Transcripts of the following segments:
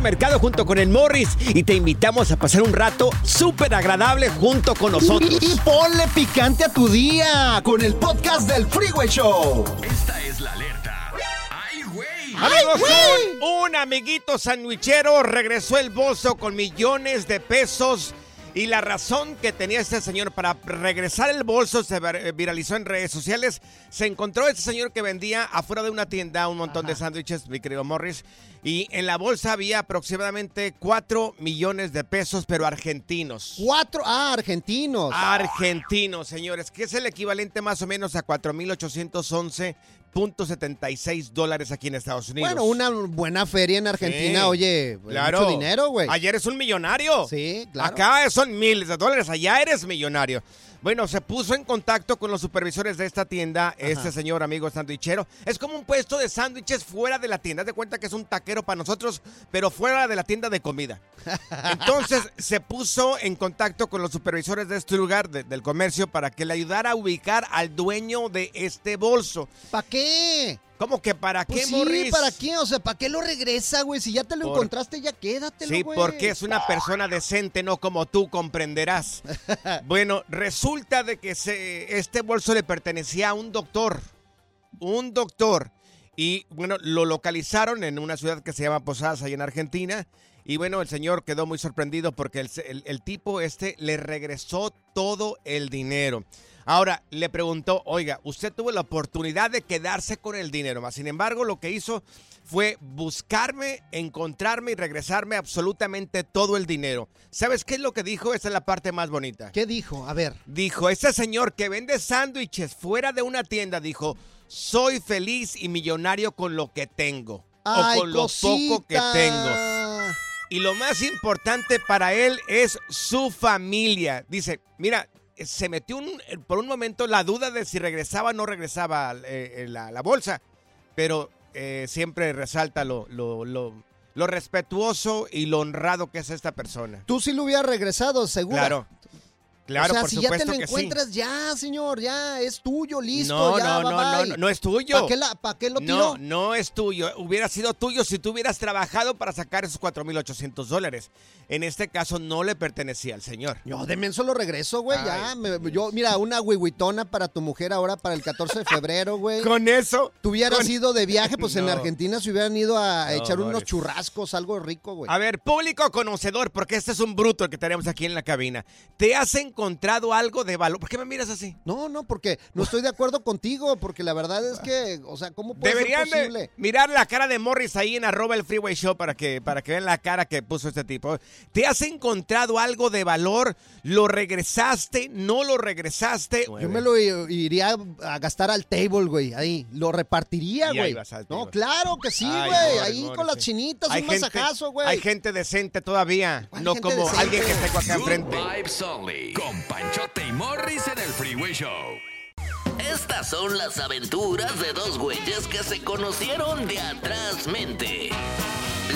Mercado junto con el Morris y te invitamos a pasar un rato súper agradable junto con nosotros. Y, y ponle picante a tu día con el podcast del Freeway Show. Esta es la alerta. ¡Ay, güey! Amigos, un, un amiguito sandwichero regresó el bolso con millones de pesos. Y la razón que tenía este señor para regresar el bolso se vir- viralizó en redes sociales. Se encontró este señor que vendía afuera de una tienda un montón de sándwiches, mi querido Morris. Y en la bolsa había aproximadamente 4 millones de pesos, pero argentinos. Cuatro, ah, argentinos. Argentinos, señores, que es el equivalente más o menos a 4.811.76 dólares aquí en Estados Unidos. Bueno, una buena feria en Argentina, Sí, oye, claro. mucho dinero, güey. Ayer eres un millonario. Sí, claro. Acá son miles de dólares, allá eres millonario. Bueno, se puso en contacto con los supervisores de esta tienda, este señor amigo sandwichero. Es como un puesto de sándwiches fuera de la tienda. Haz de cuenta que es un taquero para nosotros, pero fuera de la tienda de comida. Entonces se puso en contacto con los supervisores de este lugar, de- del comercio, para que le ayudara a ubicar al dueño de este bolso. ¿Para qué? ¿Cómo que para Pues qué, sí, Morris? ¿para qué? O sea, ¿para qué lo regresa, güey? Si ya te lo Por- encontraste, ya quédatelo, Sí, güey. porque es una persona decente, no como tú comprenderás. bueno, resulta de que se- este bolso le pertenecía a un doctor. Un doctor. Y bueno, lo localizaron en una ciudad que se llama Posadas, ahí en Argentina. Y bueno, el señor quedó muy sorprendido porque el, el- el tipo este le regresó todo el dinero. Ahora, le preguntó, oiga, usted tuvo la oportunidad de quedarse con el dinero, más sin embargo, lo que hizo fue buscarme, encontrarme y regresarme absolutamente todo el dinero. ¿Sabes qué es lo que dijo? Esa es la parte más bonita. ¿Qué dijo? A ver. Dijo, ese señor que vende sándwiches fuera de una tienda, dijo, soy feliz y millonario con lo que tengo. Ay, o con lo poco que tengo. Y lo más importante para él es su familia. Dice, mira, se metió un- por un momento la duda de si regresaba o no regresaba eh, eh, la, la bolsa, pero eh, siempre resalta lo, lo, lo- lo respetuoso y lo honrado que es esta persona. Tú sí lo hubieras regresado, seguro. Claro, claro, o sea, por si ya te lo sí. encuentras, ya, señor, ya, es tuyo, listo, No, ya, no, bye, no, no, bye. no, no es tuyo. ¿Para qué, la- pa' qué lo tiró? No, no es tuyo. Hubiera sido tuyo si tú hubieras trabajado para sacar esos 4.800 dólares. En este caso no le pertenecía al señor. Yo de menso lo regreso, güey, ya. Me- yo, mira, una huihuitona para tu mujer ahora para el 14 de febrero, güey. Con eso. Tú hubieras con- ido de viaje, pues en No. Argentina se hubieran ido a No, echar unos churrascos, algo rico, güey. A ver, público conocedor, porque este es un bruto el que tenemos aquí en la cabina. ¿Te has encontrado algo de valor? ¿Por qué me miras así? No, no, porque no estoy de acuerdo contigo, porque la verdad es que, o sea, ¿cómo puede Deberían ser posible? de mirar la cara de Morris ahí en arroba el freeway show para que, para que vean la cara que puso este tipo. ¿Te has encontrado algo de valor? ¿Lo regresaste? ¿No lo regresaste? Yo me lo iría a gastar al table, güey, ahí. Lo repartiría, güey. No, claro que sí, güey. Ahí Morris, con las chinitas, Hay un gente- masajazo, güey. Hay gente decente todavía, ¿Cuál no como decente? alguien que tengo acá Good enfrente. Con Panchote y Morris en el Freeway Show. Estas son las aventuras de dos güeyes que se conocieron de atrás mente.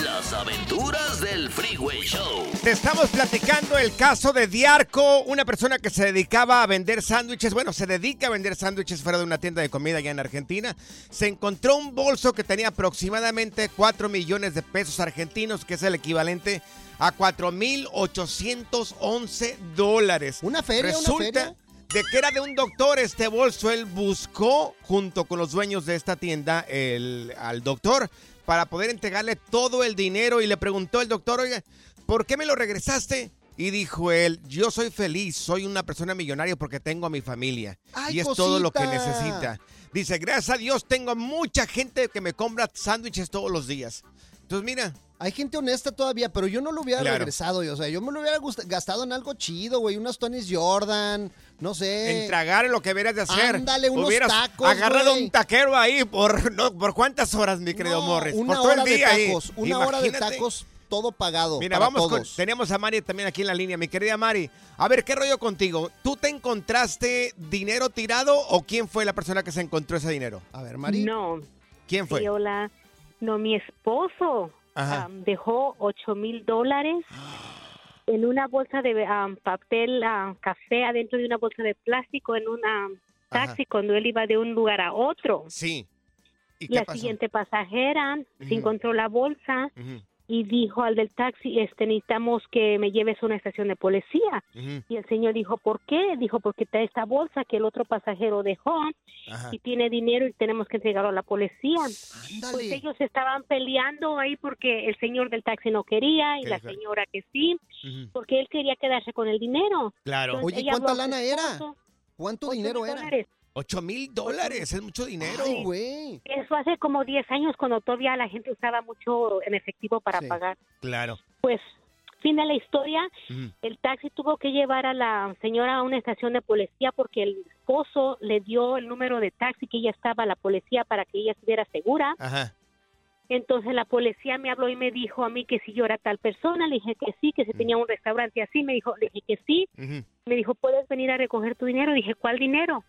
Las aventuras del Freeway Show. Te estamos platicando el caso de Diarco, una persona que se dedicaba a vender sándwiches, bueno, se dedica a vender sándwiches fuera de una tienda de comida allá en Argentina. Se encontró un bolso que tenía aproximadamente 4 millones de pesos argentinos, que es el equivalente a 4.811 dólares. ¿Una feria, una Resulta feria? de que era de un doctor este bolso. Él buscó, junto con los dueños de esta tienda, el, al doctor para poder entregarle todo el dinero y le preguntó el doctor, oiga, ¿por qué me lo regresaste? Y dijo él, yo soy feliz, soy una persona millonaria porque tengo a mi familia. Ay, y es todo lo que necesita. Dice, gracias a Dios tengo mucha gente que me compra sándwiches todos los días. Entonces mira, Hay gente honesta todavía, pero yo no lo hubiera Claro. regresado. O sea, yo me lo hubiera gastado en algo chido, güey. Unas Tonys Jordan, no sé. En tragar en lo que deberías de hacer. Ándale, unos Hubieras tacos, agarrado güey. un taquero ahí por, no, ¿por cuántas horas, mi querido No, Morris? Una por todo hora el día de ahí. tacos. Una hora de tacos, todo pagado. Mira, para vamos con. todos. Tenemos a Mari también aquí en la línea. Mi querida Mari, a ver, ¿qué rollo contigo? ¿Tú te encontraste dinero tirado o quién fue la persona que se encontró ese dinero? A ver, Mari. No, ¿Quién fue? sí, hola. No, mi esposo Dejó ocho mil dólares en una bolsa de am, papel café adentro de una bolsa de plástico en un taxi cuando él iba de un lugar a otro. Sí. ¿Y qué La pasó? siguiente pasajera se encontró la bolsa Ujú, y dijo al del taxi, este, necesitamos que me lleves a una estación de policía. Y el señor dijo, ¿por qué? Dijo, porque está esta bolsa que el otro pasajero dejó Ajá. y tiene dinero y tenemos que entregarlo a la policía. Pues Ándale. ellos estaban peleando ahí porque el señor del taxi no quería y ¿Qué la señora que sí, porque él quería quedarse con el dinero. Claro. Entonces, Oye, ¿cuánta lana era? ¿Cuánto dinero era? Dólares. Ocho mil dólares, es mucho dinero. Ay, güey. Eso hace como 10 años cuando todavía la gente usaba mucho en efectivo para Sí. pagar. Claro. Pues, fin de la historia, el taxi tuvo que llevar a la señora a una estación de policía porque el esposo le dio el número de taxi que ella estaba a la policía para que ella estuviera segura. Ajá. Entonces la policía me habló y me dijo a mí que si yo era tal persona, le dije que sí, que si tenía un restaurante así, me dijo, le dije que sí, me dijo, ¿puedes venir a recoger tu dinero? Dije, ¿cuál dinero?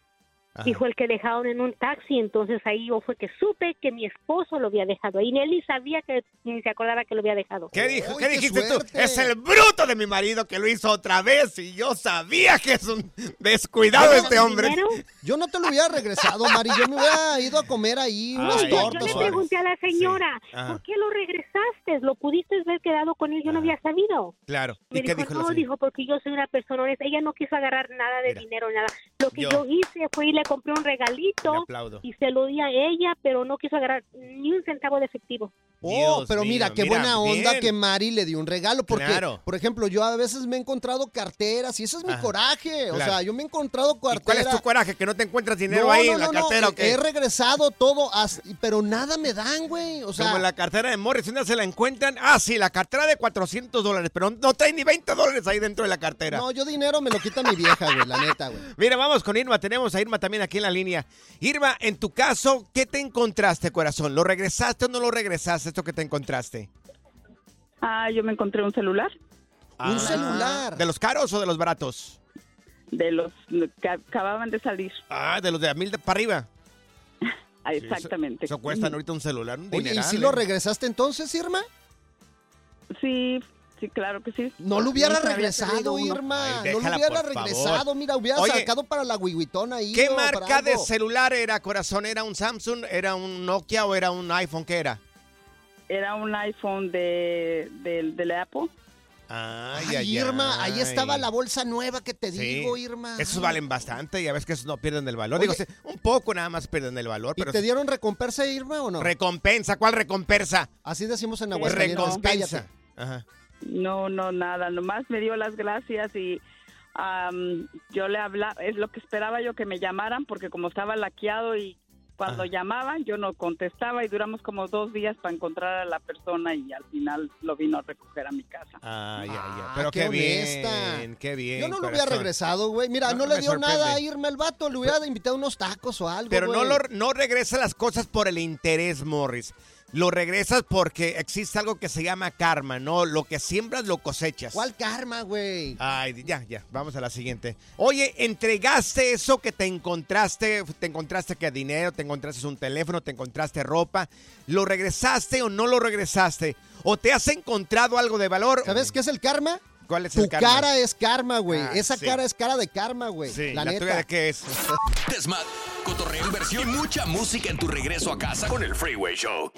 Ajá. Dijo el que dejaron en un taxi, entonces ahí yo fue que supe que mi esposo lo había dejado ahí, ni él ni sabía que ni se acordaba que lo había dejado. ¿Qué dijo? Uy, ¿Qué qué dijiste suerte. tú? Es el bruto de mi marido que lo hizo otra vez y yo sabía que es un descuidado ¿Pero este hombre. dinero? Yo no te lo hubiera regresado, Mari. Yo me hubiera ido a comer ahí Yo, yo tortas le o algo. pregunté a la señora, Sí. ¿por qué lo regresaste? ¿Lo pudiste haber quedado con él? Yo no había sabido. Claro. Me ¿Y qué dijo, no, dijo, porque yo soy una persona honesta. Ella no quiso agarrar nada de Mira. dinero, nada. Lo que Yo- yo, hice fue ir le compré un regalito y se lo di a ella, pero no quiso agarrar ni un centavo de efectivo. Oh, Dios pero mira, mío, qué mira, buena onda bien. que Mari le dio un regalo. Porque, Claro. por ejemplo, yo a veces me he encontrado carteras y eso es mi Ajá. coraje. O Claro. sea, yo me he encontrado ¿Y cuál carteras. es tu coraje? ¿Que no te encuentras dinero no, ahí no, en la no, no, cartera o he- qué? He regresado todo, pero nada me dan, güey. O sea, Como la cartera de Morris, una se la encuentran. Ah, sí, la cartera de 400 dólares, pero no trae ni 20 dólares ahí dentro de la cartera. no, yo dinero me lo quita mi vieja, güey, la neta, güey. Mira, vamos con Irma. Tenemos a Irma también aquí en la línea. Irma, en tu caso, ¿qué te encontraste, corazón? ¿Lo regresaste o no lo regresaste esto que te encontraste? Ah, yo me encontré un celular Un celular. ¿De los caros o de los baratos? de los que acababan de salir. Ah, de los de a mil de- para arriba. Ah, Sí, eso- Exactamente. Eso, cuestan ahorita un celular, un Oye, ¿y si ¿eh? lo regresaste entonces, Irma? Sí, sí, claro que sí. No lo hubiera regresado. Irma. Ay, no lo hubiera favor. regresado. Mira, hubiera Oye, sacado para la guiguitona ahí. ¿Qué marca de celular era, corazón? ¿Era un Samsung, era un Nokia o era un iPhone? ¿Qué era? Era un iPhone de, de, de la Apple. Ay, Ay, ay, Irma, ahí estaba la bolsa nueva que te Sí. digo, Irma. Esos valen bastante, ya ves que esos no pierden el valor. Oye. Digo, un poco nada más pierden el valor, ¿Y pero te dieron recompensa, Irma, o no? recompensa, ¿cuál recompensa? Así decimos en Aguascalientes. Recompensa. Cállate. Ajá. No, no, nada. Nomás me dio las gracias y am, yo le hablaba. Es lo que esperaba yo que me llamaran porque como estaba laqueado y cuando llamaban yo no contestaba y duramos como dos días para encontrar a la persona y al final lo vino a recoger a mi casa. Ay, ay, ay. Ah, Pero qué qué, honesta. bien, qué bien. Yo no lo hubiera regresado, güey. Mira, No, no, le dio sorprende. nada a Irma el vato. Le hubiera invitado unos tacos o algo, Pero no, lo, no regresa las cosas por el interés, Morris. Lo regresas porque existe algo que se llama karma, ¿no? Lo que siembras lo cosechas. ¿Cuál karma, güey? Ay, ya, ya, vamos a la siguiente. Oye, entregaste eso que te encontraste, te encontraste que dinero, te encontraste un teléfono, te encontraste ropa, ¿lo regresaste o no lo regresaste? ¿O te has encontrado algo de valor? ¿Sabes qué es el karma? ¿Cuál es Tu el karma? cara es karma, güey. Ah, Esa sí. cara es cara de karma, güey. Sí, la, la, neta. tuya de qué es? Desmad, cotorreo, inversión y mucha música en tu regreso a casa con el Freeway Show.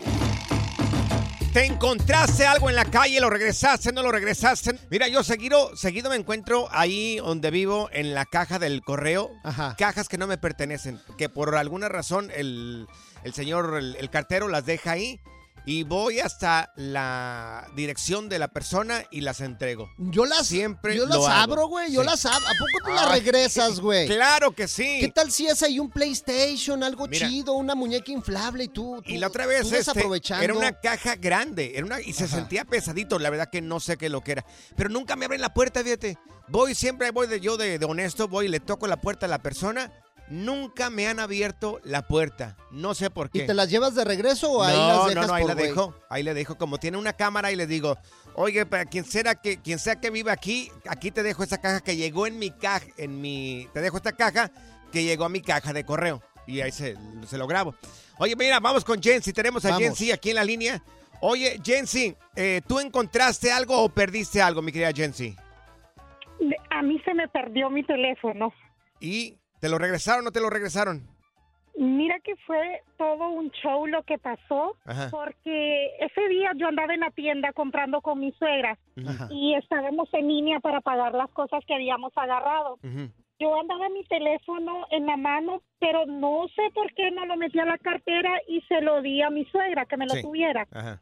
¿Te encontraste algo en la calle? ¿Lo regresaste? ¿No lo regresaste? Mira, yo seguido, seguido me encuentro ahí donde vivo, en la caja del correo, Ajá. cajas que no me pertenecen, que por alguna razón el, el señor, el, el cartero las deja ahí y voy hasta la dirección de la persona y las entrego. Yo las, Siempre yo las abro, güey. Yo Sí. las abro. ¿A poco tú las regresas, güey? Claro que sí. ¿Qué tal si es ahí un PlayStation, algo Mira. chido, una muñeca inflable y tú, Y la otra vez tú este, era una caja grande era una, y se Ajá. sentía pesadito. La verdad que no sé qué es lo que era. Pero nunca me abren la puerta, fíjate. Voy siempre, voy de yo de, de honesto, voy y le toco la puerta a la persona. Nunca me han abierto la puerta. No sé por qué. ¿Y te las llevas de regreso o ahí no, las dejas no, no, ahí por la güey? dejo. Ahí le dejo. Como tiene una cámara y le digo, oye, para quien sea que, quien sea que viva aquí, aquí te dejo esta caja que llegó en mi caja, en mi, te dejo esta caja que llegó a mi caja de correo. Y ahí se, se lo grabo. Oye, mira, vamos con Jensi. Tenemos a. Jensi aquí en la línea. Oye, Jensi, eh, ¿tú encontraste algo o perdiste algo, mi querida Jensi? A mí se me perdió mi teléfono. ¿Y te lo regresaron o no te lo regresaron? Mira que fue todo un show lo que pasó, Ajá. porque ese día yo andaba en la tienda comprando con mi suegra Ajá. y estábamos en línea para pagar las cosas que habíamos agarrado. Yo andaba mi teléfono en la mano, pero no sé por qué no lo metí a la cartera y se lo di a mi suegra que me lo Sí. tuviera. Ajá.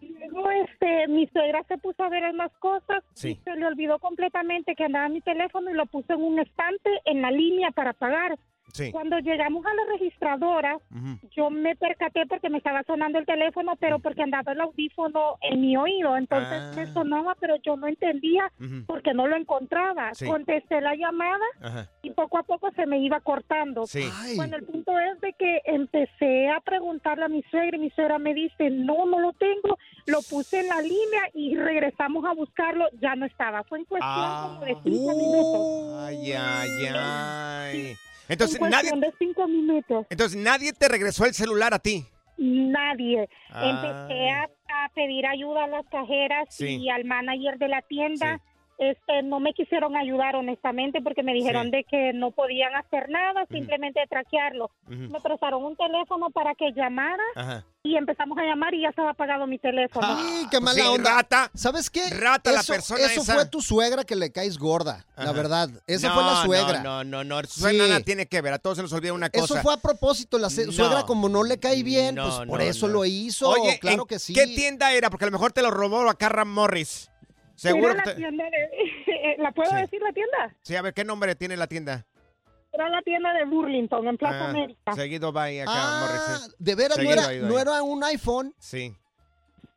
Y Luego, este, mi suegra se puso a ver las cosas Sí. y se le olvidó completamente que andaba mi teléfono y lo puso en un estante en la línea para pagar. Sí. Cuando llegamos a la registradora, yo me percaté porque me estaba sonando el teléfono, pero porque andaba el audífono en mi oído. Entonces Ah. me sonaba, pero yo no entendía Ujú. porque no lo encontraba. Sí. Contesté la llamada Ajá. y poco a poco se me iba cortando. Sí. Bueno, el punto es de que empecé a preguntarle a mi suegra y mi suegra me dice, no, no lo tengo, lo puse en la línea y regresamos a buscarlo, ya no estaba, fue en cuestión Ah. como de cinco minutos. Ay, ay, ay. Entonces, en nadie, cuestión de cinco minutos. entonces nadie te regresó el celular a ti. Nadie. Ah. Empecé a, a pedir ayuda a las cajeras Sí. y al manager de la tienda. Sí. Este, no me quisieron ayudar honestamente porque me dijeron Sí. de que no podían hacer nada, simplemente traquearlo. Ujú. Me prestaron un teléfono para que llamara Ajá. y empezamos a llamar y ya estaba apagado mi teléfono. Ay, qué Pues mala sí, onda. rata. ¿Sabes qué? Rata la eso, persona Eso esa. fue tu suegra que le caes gorda, la verdad. Esa No, fue la suegra. No, no, no, no. Suegra Sí. nada tiene que ver. A todos se nos olvida una cosa. Eso fue a propósito. La No. suegra, como no le cae bien, No, pues por no, eso no. lo hizo. Oye, claro ¿en que sí. ¿Qué tienda era? Porque a lo mejor te lo robó acá Ram Morris. Seguro Era que la te- tienda de... ¿La puedo Sí. decir la tienda? Sí, a ver, ¿qué nombre tiene la tienda? Era la tienda de Burlington, en Plaza Ah, América. Seguido va ahí acá, Ah, de veras, no era, no era un iPhone. Sí,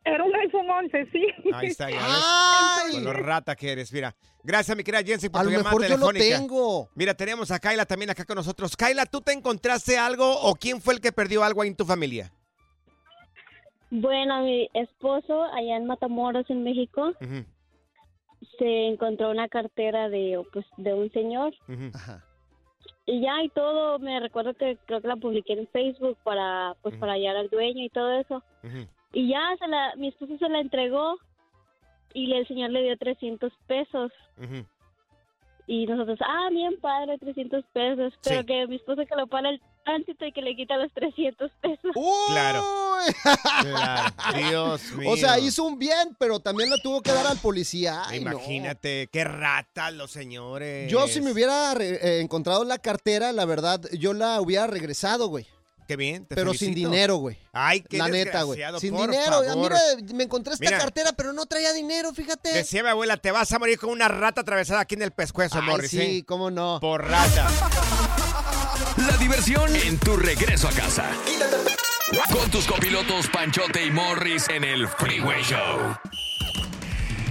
Era un iPhone 11, sí. ahí está. Ya. ¡Ay! Con lo rata que eres, mira. Gracias, mi querida Jensi, por A tu lo llamada mejor yo lo telefónica. tengo. Mira, tenemos a Kaila también acá con nosotros. Kaila, ¿tú te encontraste algo o quién fue el que perdió algo ahí en tu familia? Bueno, mi esposo allá en Matamoros, en México, Ujú, se encontró una cartera de, pues, de un señor. Ajá. y ya y todo. Me recuerdo que creo que la publiqué en Facebook para, pues, para hallar al dueño y todo eso. Y ya se la, mi esposo se la entregó y el señor le dio 300 pesos. Y nosotros, ah, bien padre, 300 pesos. Pero Sí. que mi esposo que lo para el tránsito y que le quita los 300 pesos. Claro. Uy. Claro, Dios mío. O sea, hizo un bien, pero también lo tuvo que dar al policía. Ay, no. Imagínate, qué ratas los señores. Yo si me hubiera eh, encontrado la cartera, la verdad, yo la hubiera regresado, güey. Qué bien, te Pero sin felicito. dinero, güey. Ay, qué La neta, güey. desgraciado, Sin por dinero. Favor. Mira, me encontré esta Mira. cartera, pero no traía dinero, fíjate. Decía mi abuela, te vas a morir con una rata atravesada aquí en el pescuezo, Ay, Morris. sí, ¿eh? cómo no. Por rata. La diversión en tu regreso a casa. Con tus copilotos Panchote y Morris en el Freeway Show.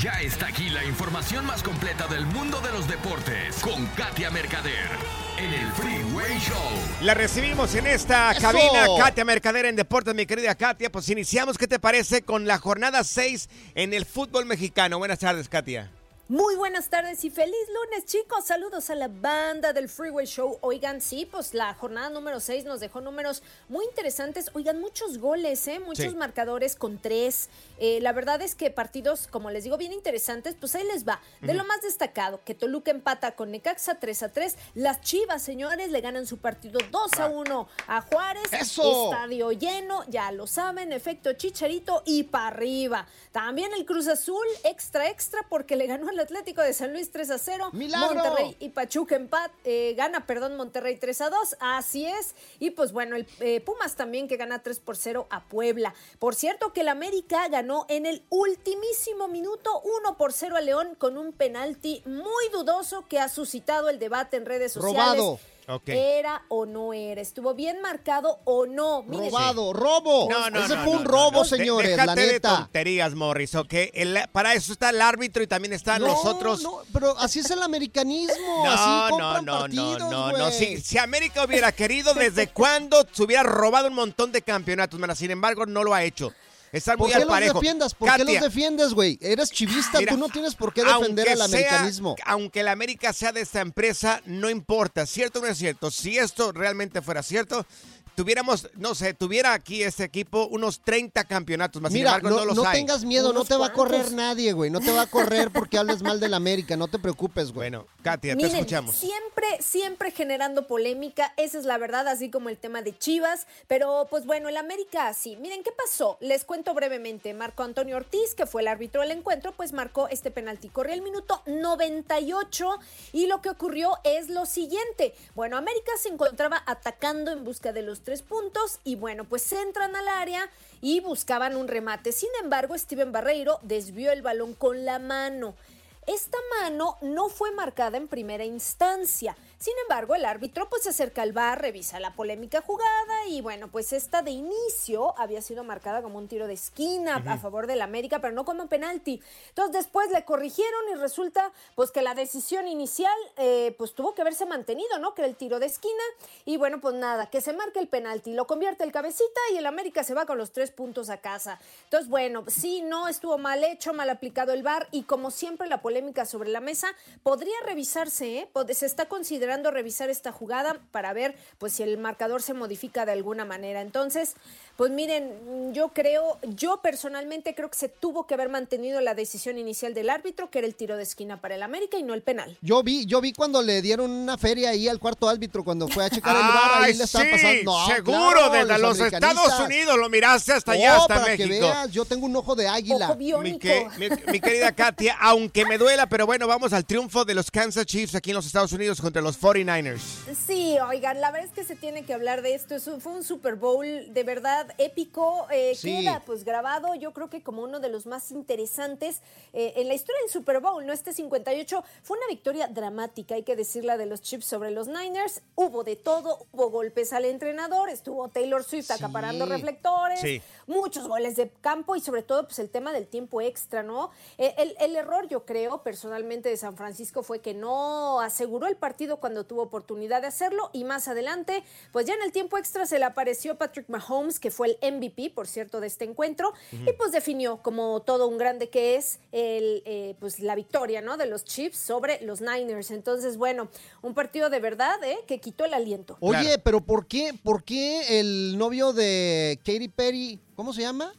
Ya está aquí la información más completa del mundo de los deportes con Katia Mercader en el Freeway Show. La recibimos en esta ¡Eso! cabina, Katia Mercader en Deportes, mi querida Katia. Pues iniciamos, ¿qué te parece con la jornada 6 en el fútbol mexicano? Buenas tardes, Katia. Muy buenas tardes y feliz lunes, chicos. Saludos a la banda del Freeway Show. Oigan, sí, pues la jornada número 6 nos dejó números muy interesantes. Oigan, muchos goles, ¿eh? Muchos Sí. marcadores con tres. Eh, la verdad es que partidos, como les digo, bien interesantes. Pues ahí les va. De lo más destacado, que Toluca empata con Necaxa 3 a 3. Las Chivas, señores, le ganan su partido 2 a 1 a Juárez. ¡Eso! Estadio lleno, ya lo saben, efecto chicharito y para arriba. También el Cruz Azul, extra, extra, porque le ganó a el Atlético de San Luis 3 a 0. ¡Milagro! Monterrey y Pachuca empat, eh, gana, perdón, Monterrey 3 a 2. Así es. Y pues bueno, el eh, Pumas también que gana 3 por 0 a Puebla. Por cierto que el América ganó en el ultimísimo minuto 1 por 0 a León con un penalti muy dudoso que ha suscitado el debate en redes sociales. Robado. ¿Era o no era? ¿Estuvo bien marcado o no? Robado, robo. No, no, Ese no, fue no, un robo, no. De- señores, la déjate de neta. tonterías, Morris, ¿ok? El- para eso está el árbitro y también están No, los otros. no, pero así es el americanismo. No, así no, compran no, no, partidos, no, no. Si, si América hubiera querido, ¿desde cuándo se hubiera robado un montón de campeonatos? Mira, sin embargo, no lo ha hecho. Están ¿Por muy qué al los parejo. defiendas? ¿Por qué los defiendes, güey? Eres chivista, Mira, tú no tienes por qué defender al sea- americanismo. aunque la América sea de esta empresa, no importa, ¿cierto o no es cierto? Si esto realmente fuera cierto, tuviéramos, no sé, tuviera aquí este equipo unos 30 campeonatos más. Mira, Sin embargo, no, no, los no hay. tengas miedo, no te va a correr nadie, güey. No te va a correr porque hables mal del América, no te preocupes, güey. Bueno, Katia, te escuchamos. siempre, siempre generando polémica, esa es la verdad, así como el tema de Chivas, pero pues bueno, el América así. Miren, ¿qué pasó? Les cuento brevemente. Marco Antonio Ortiz, que fue el árbitro del encuentro, pues marcó este penalti. Corrió el minuto 98 y lo que ocurrió es lo siguiente. Bueno, América se encontraba atacando en busca de los puntos y bueno, pues entran al área y buscaban un remate. Sin embargo, Steven Barreiro desvió el balón con la mano. Esta mano no fue marcada en primera instancia. Sin embargo, el árbitro pues se acerca al bar, revisa la polémica jugada y bueno, pues esta de inicio había sido marcada como un tiro de esquina a favor del América, pero no como penalti. Entonces después le corrigieron y resulta pues que la decisión inicial eh, pues tuvo que haberse mantenido, ¿no? Que era el tiro de esquina y bueno, pues nada, que se marque el penalti, lo convierte el cabecita y el América se va con los tres puntos a casa. Entonces bueno, sí, no estuvo mal hecho, mal aplicado el bar y como siempre la polémica sobre la mesa podría revisarse, ¿eh? Se está considerando revisar esta jugada para ver pues si el marcador se modifica de alguna manera. Entonces, pues miren, yo creo, yo personalmente creo que se tuvo que haber mantenido la decisión inicial del árbitro, que era el tiro de esquina para el América y no el penal. Yo vi, yo vi cuando le dieron una feria ahí al cuarto árbitro cuando fue a checar el bar, ahí le sí, pasando. No, seguro, claro, desde los. Estados Unidos lo miraste hasta allá, Oh, hasta para que México. veas, yo tengo un ojo de águila. Ojo Mi, que- mi- mi querida Katia, aunque me duela, pero bueno, vamos al triunfo de los Kansas Chiefs aquí en los Estados Unidos contra los 49ers. Sí, oigan, la verdad es que se tiene que hablar de esto. Es un- fue un Super Bowl de verdad épico. eh, Sí. Queda pues grabado, yo creo que como uno de los más interesantes eh, en la historia del Super Bowl, ¿no? Este 58 fue una victoria dramática, hay que decirla, de los Chiefs sobre los Niners. Hubo de todo, hubo golpes al entrenador, estuvo Taylor Swift acaparando reflectores, Sí. muchos goles de campo y sobre todo pues el tema del tiempo extra, ¿no? Eh, El, el error yo creo personalmente de San Francisco fue que no aseguró el partido cuando tuvo oportunidad de hacerlo y más adelante pues ya en el tiempo extra se le apareció Patrick Mahomes que fue el MVP por cierto de este encuentro y pues definió como todo un grande que es el eh, pues la victoria, ¿no? De los Chiefs sobre los Niners. Entonces bueno, un partido de verdad, ¿eh? Que quitó el aliento. Oye, Claro. pero ¿por qué, por qué el novio de Katy Perry, ¿cómo se llama?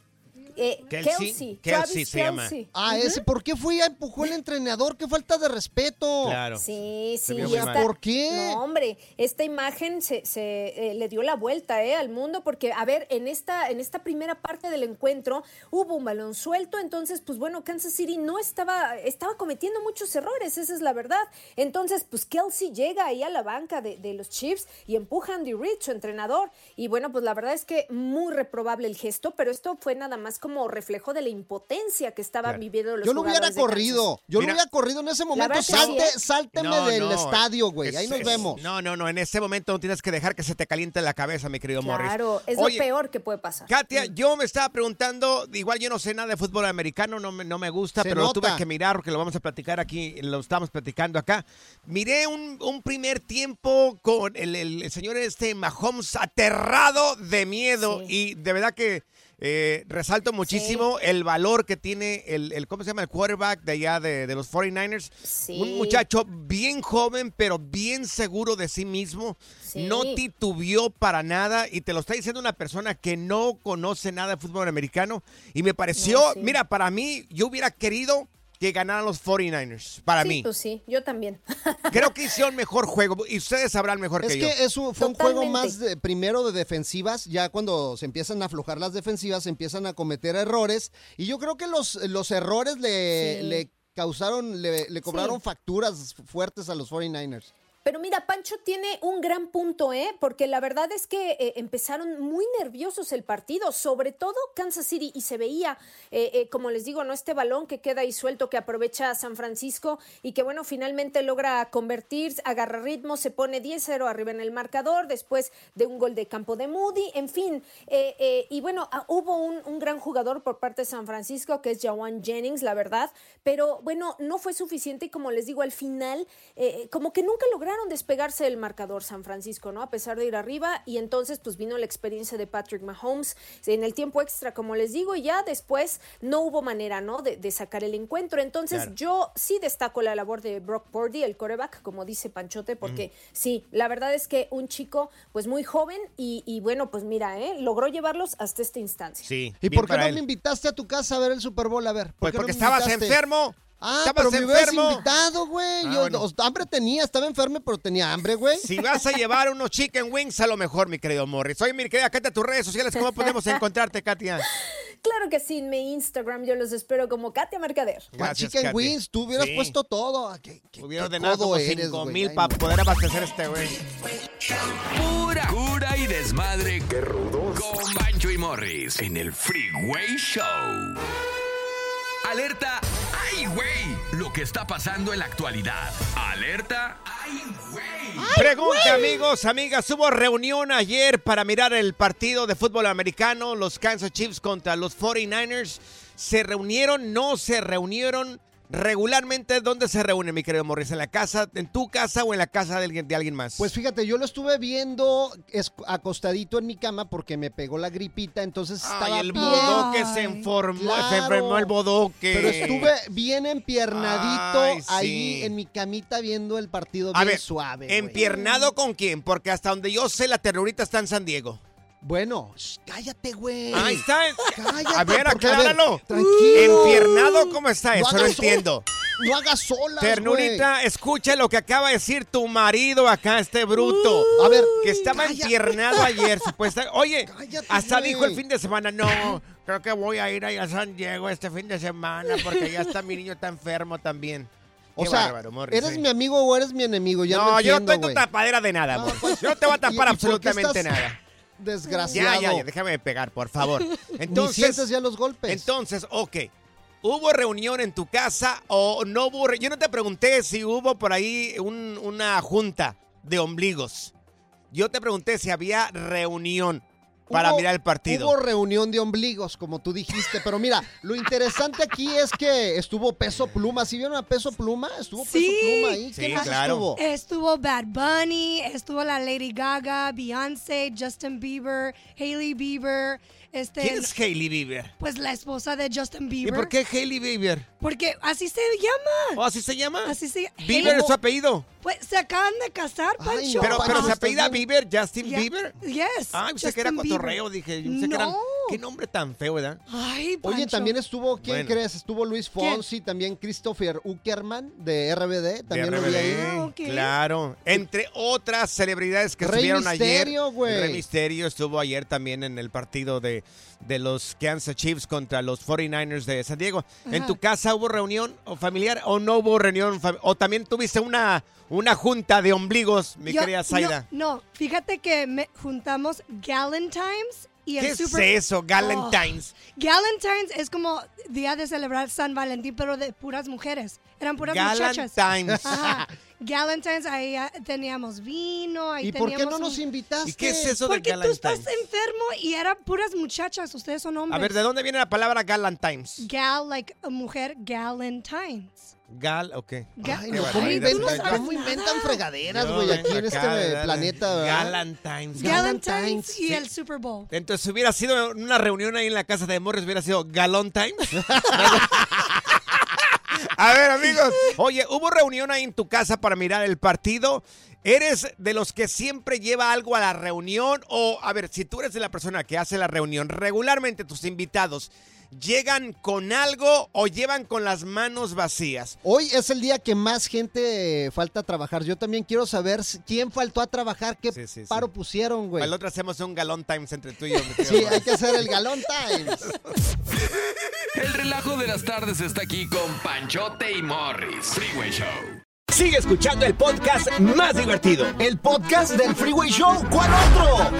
Eh, Kelsey, Kelsey, Kelsey se llama. Ah, ese, ¿por qué fue y empujó el entrenador? ¡Qué falta de respeto! Claro. Sí, sí. y esta-. ¿Por qué? No, hombre, esta imagen se, se, eh, le dio la vuelta eh, al mundo porque, a ver, en esta, en esta primera parte del encuentro hubo un balón suelto, entonces, pues bueno, Kansas City no estaba, estaba cometiendo muchos errores, esa es la verdad. Entonces, pues Kelsey llega ahí a la banca de, de los Chiefs y empuja a Andy Reid, su entrenador. Y bueno, pues la verdad es que muy reprobable el gesto, pero esto fue nada más como reflejo de la impotencia que estaban Claro. viviendo los Yo lo hubiera corrido. Yo Mira. lo hubiera corrido en ese momento. Salte, sí, ¿eh? Sálteme No, del no, estadio, güey. Ahí es- nos es- vemos. No, no, no, en este momento no tienes que dejar que se te caliente la cabeza, mi querido Morris. Claro, es Oye, lo peor que puede pasar. Katia, yo me estaba preguntando, igual yo no sé nada de fútbol americano, no me, no me gusta, Se pero lo tuve que mirar porque lo vamos a platicar aquí, lo estamos platicando acá. Miré un, un primer tiempo con el, el- el señor este Mahomes aterrado de miedo Sí. y de verdad que eh, resalto muchísimo el valor que tiene el, el, ¿cómo se llama? El quarterback de allá de, de los 49ers. Sí. Un muchacho bien joven, pero bien seguro de sí mismo. Sí. No titubeó para nada y te lo está diciendo una persona que no conoce nada de fútbol americano. Y me pareció, mira, para mí, yo hubiera querido que ganaran los 49ers. Para sí, mí. pues sí, yo también. Creo que hicieron mejor juego y ustedes sabrán mejor Es que, que yo. eso fue un juego más de- primero de defensivas, ya cuando se empiezan a aflojar las defensivas, se empiezan a cometer errores y yo creo que los, los errores le, Sí. le causaron, le, le cobraron facturas fuertes a los 49ers. Pero mira, Pancho tiene un gran punto, ¿eh? Porque la verdad es que eh, empezaron muy nerviosos el partido, sobre todo Kansas City, y se veía, eh, eh, como les digo, no este balón que queda ahí suelto que aprovecha San Francisco y que, bueno, finalmente logra convertir, agarra ritmo, se pone 10-0 arriba en el marcador después de un gol de campo de Moody, en fin. eh, y bueno, ah, hubo un, un gran jugador por parte de San Francisco que es Jawan Jennings, la verdad, pero bueno, no fue suficiente y como les digo, al final, como que nunca lograron despegarse del marcador San Francisco, ¿no? A pesar de ir arriba y entonces pues vino la experiencia de Patrick Mahomes en el tiempo extra, como les digo, y ya después no hubo manera, ¿no? De, de sacar el encuentro. Entonces Claro. yo sí destaco la labor de Brock Purdy, el coreback, como dice Panchote, porque sí, la verdad es que un chico pues muy joven y, y bueno, pues mira, ¿eh? Logró llevarlos hasta esta instancia. Sí. ¿Y por qué no él. me invitaste a tu casa a ver el Super Bowl? A ver. ¿por Pues no porque estabas invitaste? enfermo. Ah, Estabas pero me hubieras enfermo. invitado, güey. Ah, Yo bueno. os- hambre tenía, estaba enfermo, pero tenía hambre, güey. Si vas a llevar unos chicken wings, a lo mejor, mi querido Morris. Oye, mi querida Katia, tus redes sociales, ¿cómo podemos encontrarte, Katia? Claro que sí, en mi Instagram yo los espero como Katia Mercader. Gracias, Chicken. Wings, tú hubieras Sí. puesto todo. Ah, ¿Qué, qué- Hubiera ordenado como eres, 5 güey. mil para poder abastecer este güey. Pura cura y desmadre. ¡Qué rudos! Con Bancho y Morris en el Freeway Show. Alerta. ¡Ay, güey! Lo que está pasando en la actualidad. Alerta. ¡Ay, güey! Pregunta, amigos, amigas. Hubo reunión ayer para mirar el partido de fútbol americano, los Kansas Chiefs contra los 49ers. ¿Se reunieron? ¿No se reunieron? Regularmente, ¿dónde se reúnen, mi querido Morris? ¿En la casa, en tu casa o en la casa de alguien, de alguien más? Pues fíjate, yo lo estuve viendo es- acostadito en mi cama porque me pegó la gripita, entonces Ay, estaba el bien. bodoque se informó, se enfermó el bodoque. Pero estuve bien empiernadito Ay, sí. ahí en mi camita viendo el partido A bien ver, suave. güey. ¿empiernado con quién? Porque hasta donde yo sé, la ternurita está en San Diego. Bueno, cállate, güey. Ahí está. Cállate, A ver, a ver, acláralo. tranquilo. ¿Empiernado cómo está? No Eso no entiendo. sol- No hagas sola. Ternurita, escucha lo que acaba de decir tu marido acá, este bruto. A ver, que estaba cállate. empiernado ayer, supuestamente. Oye, hasta dijo el fin de semana, no, creo que voy a ir ahí a San Diego este fin de semana porque ya está mi niño está enfermo también. O Qué sea, bárbaro, Morris, ¿eres mi amigo o eres mi enemigo? Ya no, no, yo no entiendo, estoy en tu güey. tapadera de nada, Morris. pues, Yo no te voy a ¿y- tapar absolutamente estás nada. Desgraciado. Ya, ya, ya, déjame pegar, por favor. Ni Entonces, sientes ya los golpes. Entonces, ok. ¿Hubo reunión en tu casa o no hubo? Yo no te pregunté si hubo por ahí un- una junta de ombligos. Yo te pregunté si había reunión para Hubo- mirar el partido. Hubo reunión de ombligos, como tú dijiste, pero mira, lo interesante aquí es que estuvo Peso Pluma. ¿Sí vieron a Peso Pluma? Estuvo Peso Sí. Pluma ahí. Sí, ¿Quién más claro. estuvo? Estuvo Bad Bunny, estuvo la Lady Gaga, Beyoncé, Justin Bieber, Hailey Bieber, este, ¿Quién es Hailey Bieber? pues la esposa de Justin ¿Y Bieber. por qué Hailey Bieber? Porque así se llama. ¿O así se llama? Así se Bieber es su apellido. Pues se acaban de casar, Pancho. pero pero Pancho, se apellida Bieber, Justin Bieber. Yes. Ah, pensé que era cotorreo, dije. Yo pensé que eran- No. Qué nombre tan feo, ¿verdad? Ay, Oye, Pancho. también estuvo, ¿quién Bueno. crees? Estuvo Luis ¿Quién? Fonsi, también Christopher Uckerman de RBD, también De lo vi ahí. RBD, Ah. Claro. Entre otras celebridades que Rey estuvieron Misterio, ayer. güey. Rey Misterio estuvo ayer también en el partido de, de los Kansas Chiefs contra los 49ers de San Diego. ¿En tu casa hubo reunión o familiar o no hubo reunión? ¿O también tuviste una, una junta de ombligos, mi Yo- querida Zaida? No, no, fíjate que me juntamos Galentimes y el ¿Qué Super... es eso, Galentine's? Oh, Galentine's es como día de celebrar San Valentín, pero de puras mujeres. Eran puras muchachas. Galentine's. Ajá. Galentine's, ahí ah, teníamos vino, ahí ¿Y por qué no nos invitaste? ¿Y qué es eso de Porque tú estás Galentine's? enfermo y eran puras muchachas, ustedes son hombres. A ver, ¿de dónde viene la palabra Galentine's? Gal, like, a mujer, Galentine's. Gal, ok. Ga- Ay, no. ¿cómo, inventan, cómo fregaderas, güey, aquí en este planeta, ¿verdad? Galentine's. Galentine's y Sí. el Super Bowl. Entonces, hubiera sido una reunión ahí en la casa de Morris, hubiera sido Galón Times. A ver, amigos. Oye, ¿hubo reunión ahí en tu casa para mirar el partido? ¿Eres de los que siempre lleva algo a la reunión? O, a ver, si tú eres de la persona que hace la reunión, regularmente tus invitados llegan con algo o llevan con las manos vacías. Hoy es el día que más gente falta a trabajar. Yo también quiero saber quién faltó a trabajar, qué Sí, sí, sí. paro pusieron, güey. Al otro hacemos un Galón Times entre tú y yo. Sí, hay que hacer el galón times. El relajo de las tardes está aquí con Panchote y Morris. Freeway Show. Sigue escuchando el podcast más divertido. El podcast del Freeway Show. ¿Cuál otro?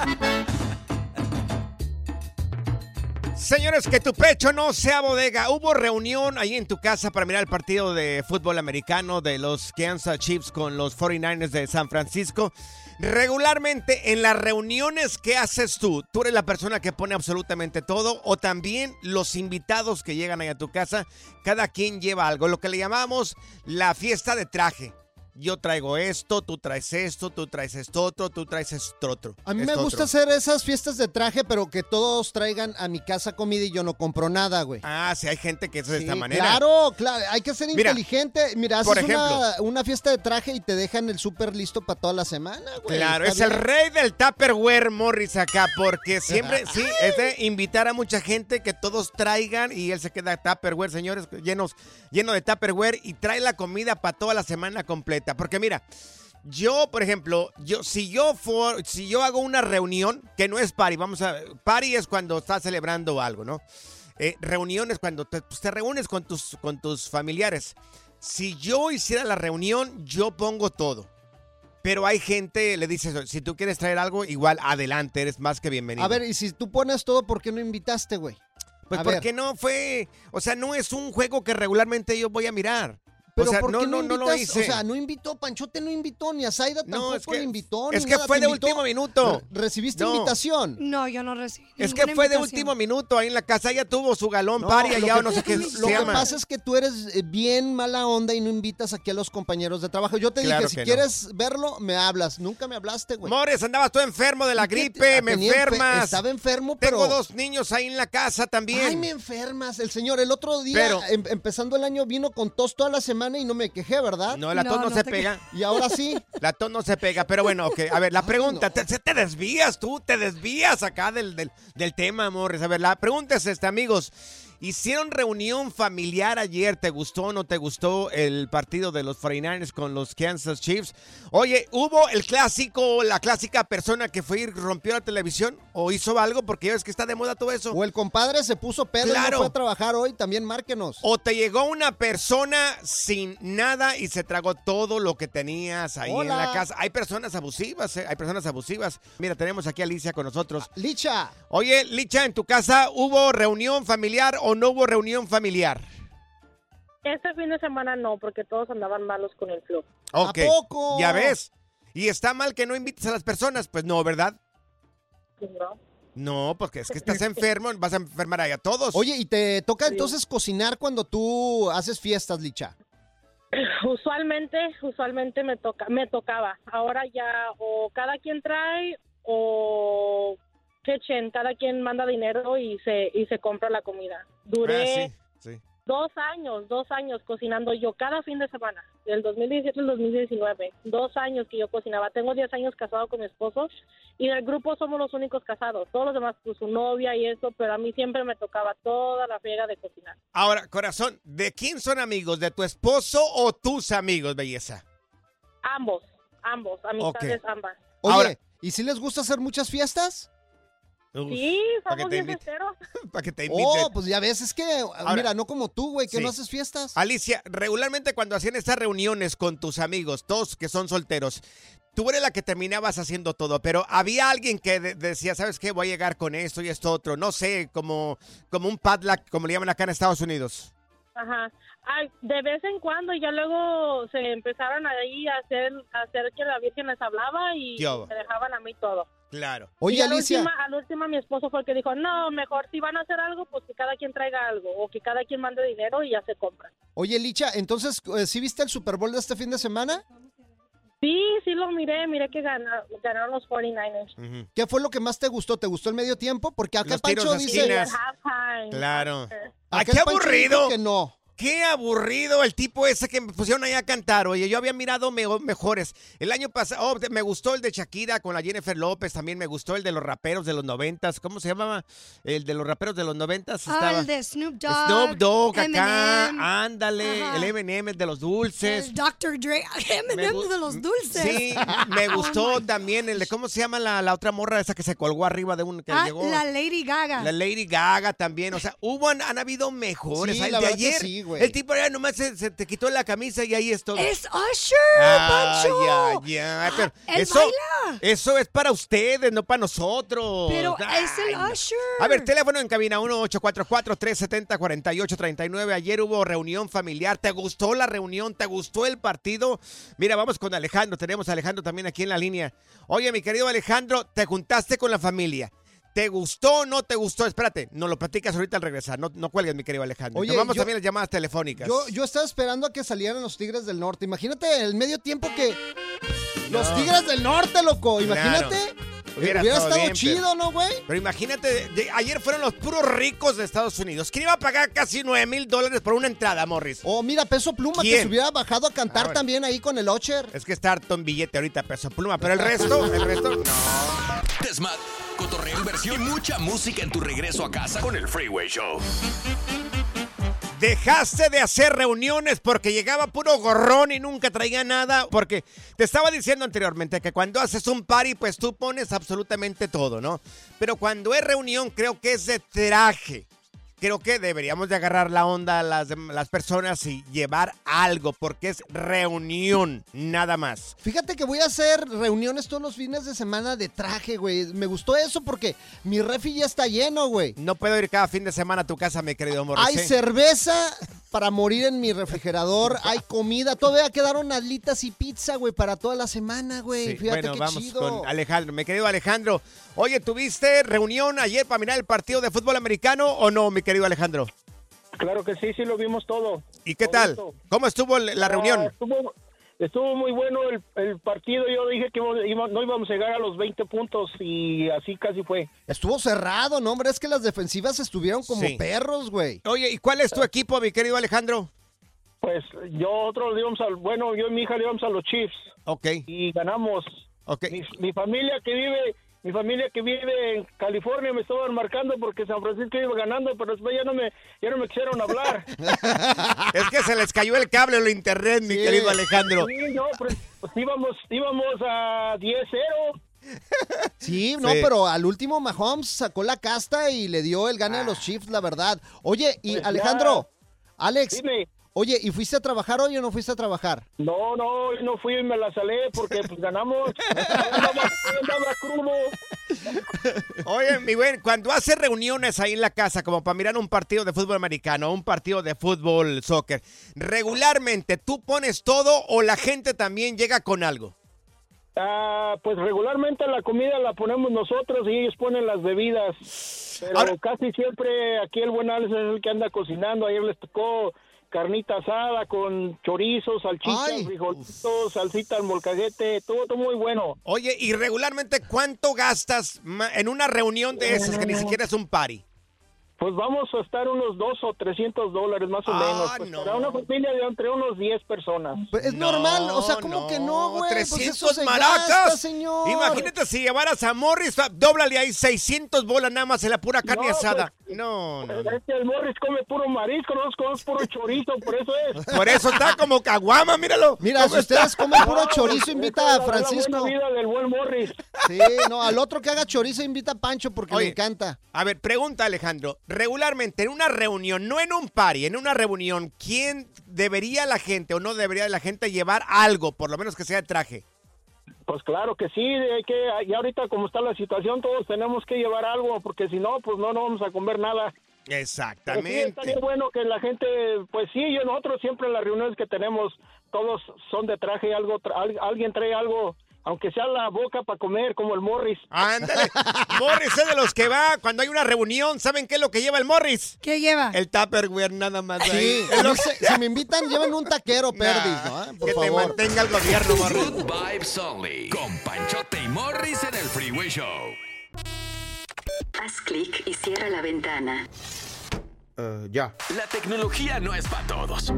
Señores, que tu pecho no sea bodega. Hubo reunión ahí en tu casa para mirar el partido de fútbol americano de los Kansas Chiefs con los 49ers de San Francisco. Regularmente en las reuniones que haces tú, tú eres la persona que pone absolutamente todo o también los invitados que llegan ahí a tu casa, cada quien lleva algo, lo que le llamamos la fiesta de traje. Yo traigo esto, tú traes esto, tú traes esto otro, tú traes esto otro. A mí me gusta hacer esas fiestas de traje, pero que todos traigan a mi casa comida y yo no compro nada, güey. Ah, sí, hay gente que es de esta manera. Claro, claro, hay que ser Mira, inteligente. Mira, haces por una, ejemplo. una fiesta de traje y te dejan el súper listo para toda la semana, güey. Claro, es el rey del Tupperware Morris acá, porque siempre, sí, es de invitar a mucha gente que todos traigan y él se queda Tupperware, señores, llenos, lleno de Tupperware y trae la comida para toda la semana completa. Porque mira, yo, por ejemplo, yo, si yo for- si yo hago una reunión, que no es party, vamos a, party es cuando estás celebrando algo, ¿no? Eh, reuniones cuando te, pues, te reúnes con tus, con tus familiares. Si yo hiciera la reunión, yo pongo todo. Pero hay gente, le dices, si tú quieres traer algo, igual adelante, eres más que bienvenido. A ver, y si tú pones todo, ¿por qué no invitaste, güey? pues a porque ver. no fue, o sea, no es un juego que regularmente yo voy a mirar. Pero o sea, ¿por no, qué no, no lo invitas? hice. O sea, no invitó, Panchote no invitó, ni a Zaida tampoco es que- le invitó. es ni que nada. fue ¿Te de invitó? último minuto. Re- ¿Recibiste No. invitación? No, yo no recibí. es que fue de último minuto ahí en la casa, ella tuvo su galón lo allá que- o no sé qué Lo se que llama. pasa es que tú eres eh, bien mala onda y no invitas aquí a los compañeros de trabajo. Yo te Claro dije, si quieres verlo, me hablas. Nunca me hablaste, güey. Mores, andabas tú enfermo de la ¿Y qué te- gripe, me enfermas. Estaba enfermo, pero... Tengo dos niños ahí en la casa también. Ay, me enfermas. El señor el otro día, em- empezando el año, vino con tos toda la semana y no me quejé, ¿verdad? No, la tos no, se pega. Y ahora sí. La tos no se pega, pero bueno, ok. A ver, la pregunta, te, te desvías tú, te desvías acá del, del, del tema, Morris. A ver, la pregunta es esta, amigos. Hicieron reunión familiar ayer, ¿te gustó o no te gustó el partido de los 49ers con los Kansas Chiefs? Oye, ¿hubo el clásico, la clásica persona que fue y rompió la televisión o hizo algo? Porque ya ves que está de moda todo eso. O el compadre se puso pedo y Claro. no fue a trabajar hoy, también márquenos. O te llegó una persona sin nada y se tragó todo lo que tenías ahí en la casa. Hay personas abusivas, ¿eh? hay personas abusivas. Mira, tenemos aquí a Alicia con nosotros. Licha. Oye, Licha, ¿en tu casa hubo reunión familiar o no hubo reunión familiar? Este fin de semana no, porque todos andaban malos con el flu. Ok. poco? Ya ves. ¿Y está mal que no invites a las personas? Pues no, ¿verdad? No. No, porque es que estás enfermo, vas a enfermar ahí a todos. Oye, ¿y te toca entonces cocinar cuando tú haces fiestas, Licha? Usualmente, usualmente me toca, me tocaba. Ahora ya o cada quien trae o kitchen, cada quien manda dinero y se y se compra la comida. Duré Ah, sí, sí. dos años, dos años cocinando yo cada fin de semana, del 2017 al 2019. Dos años que yo cocinaba. Tengo 10 años casado con mi esposo y del grupo somos los únicos casados. Todos los demás, pues su novia y eso, pero a mí siempre me tocaba toda la friega de cocinar. Ahora, corazón, ¿de quién son amigos? ¿De tu esposo o tus amigos, belleza? Ambos, ambos, amistades ambas. Oye, Ahora- ¿y si les gusta hacer muchas fiestas? Sí, para que somos te bien festeros. Para que te inviten. Oh, pues ya ves, es que, Ahora- mira, no como tú, güey, que Sí. no haces fiestas. Alicia, regularmente cuando hacían estas reuniones con tus amigos, todos que son solteros, tú eres la que terminabas haciendo todo, pero había alguien que de- decía, ¿sabes qué? Voy a llegar con esto y esto otro. No sé, como, como un padlock, como le llaman acá en Estados Unidos. Ajá. Ay, de vez en cuando ya luego se empezaron ahí a hacer, a hacer que la Virgen les hablaba y me dejaban a mí todo. Claro. Oye, y a la Alicia. última, a la última mi esposo fue el que dijo, no, mejor si van a hacer algo, pues que cada quien traiga algo o que cada quien mande dinero y ya se compra. Oye, Licha, entonces, eh, ¿sí viste el Super Bowl de este fin de semana? Sí, sí lo miré, miré que gana- ganaron los 49ers. ¿Qué fue lo que más te gustó? ¿Te gustó el medio tiempo? Porque acá Los tiros Pancho de dice... Claro. Acá ¡Ay, el qué Pancho aburrido! que no. Qué aburrido el tipo ese que me pusieron ahí a cantar. Oye, yo había mirado me- mejores. El año pasado, oh, me gustó el de Shakira con la Jennifer López. También me gustó el de los raperos de los noventas. ¿Cómo se llamaba? El de los raperos de los noventas. Ah, estaba. el de Snoop Dogg. Snoop Dogg acá. Ándale. Ajá. El Eminem el de los dulces. El Dr. Dre. Eminem gu- de los dulces. Sí, me Oh gustó también el de, ¿cómo se llama la, la otra morra esa que se colgó arriba de un que Ah, llegó? la Lady Gaga. La Lady Gaga también, o sea, hubo, han, han habido mejores. Sí, el la de ayer, sí, güey. el tipo ya nomás se, se te quitó la camisa y ahí es todo. Es Usher, Ay, Pancho. ay, ay, pero Él eso, baila. eso es para ustedes, no para nosotros. Pero Ay, es el no. Usher. A ver, teléfono en cabina 1-844-370-4839. Ayer hubo reunión familiar. ¿Te gustó la reunión? ¿Te gustó el partido? Mira, vamos con Alejandro. Tenemos a Alejandro también aquí en la línea. Oye, mi querido Alejandro, te juntaste con la familia. ¿Te gustó o no te gustó? Espérate, nos lo platicas ahorita al regresar. No, no cuelgues, mi querido Alejandro. Oye, Tomamos yo- también las llamadas telefónicas. Yo, yo estaba esperando a que salieran los Tigres del Norte. Imagínate el medio tiempo que. Los. Tigres del Norte, loco. Imagínate. Claro. Hubiera, Hubiera estado estado bien, chido, pero- ¿no, güey? Pero imagínate, de- de- ayer fueron los puros ricos de Estados Unidos. ¿Quién iba a pagar casi 9 mil dólares por una entrada, Morris? Oh, mira, Peso Pluma, que se hubiera bajado a cantar Ah, bueno. también ahí con el Ocher. Es que está harto en billete ahorita, peso pluma. Pero el resto, el resto, no. Desmat, cotorreo, inversión y mucha música en tu regreso a casa con el Freeway Show. Dejaste de hacer reuniones porque llegaba puro gorrón y nunca traía nada. Porque te estaba diciendo anteriormente que cuando haces un party, pues tú pones absolutamente todo, ¿no? Pero cuando es reunión, creo que es de traje. Creo que deberíamos de agarrar la onda a las, las personas y llevar algo, porque es reunión, nada más. Fíjate que voy a hacer reuniones todos los fines de semana de traje, güey. Me gustó eso porque mi refi ya está lleno, güey. No puedo ir cada fin de semana a tu casa, mi querido Morris. Hay cerveza para morir en mi refrigerador, hay comida, todavía quedaron alitas y pizza, güey, para toda la semana, güey. Sí, Fíjate bueno, qué vamos chido. con Alejandro. Mi querido Alejandro, oye, ¿tuviste reunión ayer para mirar el partido de fútbol americano o no, mi querido Alejandro? Claro que sí, sí lo vimos todo. ¿Y qué tal? ¿Cómo estuvo la Ah, reunión? estuvo, estuvo muy bueno el, el partido. Yo dije que no íbamos a llegar a los 20 puntos y así casi fue. Estuvo cerrado, no, hombre, es que las defensivas estuvieron como Sí. perros, güey. Oye, ¿y cuál es tu equipo, mi querido Alejandro? Pues yo otros le íbamos al, bueno, yo y mi hija le íbamos a los Chiefs. Ok. Y ganamos. Ok. Mi, mi familia que vive, mi familia que vive en California me estaban marcando porque San Francisco iba ganando, pero después ya no me, ya no me quisieron hablar. Es que se les cayó el cable o el internet, mi querido Alejandro. Sí, no, pues, pues íbamos, íbamos a 10-0. Sí, no, Sí. pero al último Mahomes sacó la casta y le dio el gane a los Chiefs, la verdad. Oye, y Pues Alejandro, Alex, Dime. Oye, ¿y fuiste a trabajar hoy o no fuiste a trabajar? No, no, yo no fui y me la salé porque pues ganamos. andaba, andaba crudo. Oye, mi buen, cuando haces reuniones ahí en la casa, como para mirar un partido de fútbol americano, un partido de fútbol soccer, regularmente, ¿tú pones todo o la gente también llega con algo? Ah, pues regularmente la comida la ponemos nosotros y ellos ponen las bebidas. Pero casi siempre aquí el buen Alex es el que anda cocinando. Ayer les tocó carnita asada con chorizo, salchicha, Ay. frijolitos, salsita al molcaguete, todo, todo muy bueno. Oye, y regularmente, ¿cuánto gastas en una reunión de esas que ni siquiera es un party? Pues vamos a estar unos dos o trescientos dólares más o Ah, menos. Pues no. Para una familia de entre unos 10 personas. Pues es normal, o sea, ¿cómo que no, güey? Pues 300 eso se maracas. gasta, señor. Imagínate si llevaras a Morris, dóblale ahí 600 bolas nada más en la pura carne No, asada. pues, no, no. Es que el Morris come puro marisco, nosotros comemos puro chorizo, por eso es. Por eso está como caguama, míralo. Mira, ¿Cómo si ustedes está? comen puro No, chorizo, invita a Francisco. La buena vida del buen Morris. Sí, no, al otro que haga chorizo invita a Pancho porque Oye, le encanta. A ver, pregunta Alejandro. Regularmente, en una reunión, no en un party, en una reunión, ¿quién debería la gente o no debería la gente llevar algo, por lo menos que sea de traje? Pues claro que sí, hay que, y ahorita como está la situación, todos tenemos que llevar algo, porque si no, pues no, no vamos a comer nada. Sí, Exactamente. estaría bueno que la gente, pues sí, yo nosotros siempre en las reuniones que tenemos, todos son de traje, algo, tra- al- alguien trae algo, aunque sea la boca para comer, como el Morris. Ándale. Morris es de los que va cuando hay una reunión. ¿Saben qué es lo que lleva el Morris? ¿Qué lleva? El Tupperware nada más. Sí, ahí. si me invitan, lleven un taquero, perdis, ¿no? Por que te mantenga el gobierno, Morris. Good Vibes Only. Con Panchote y Morris en el Freeway Show. Haz clic y cierra la ventana. Eh, ya. La tecnología no es para todos.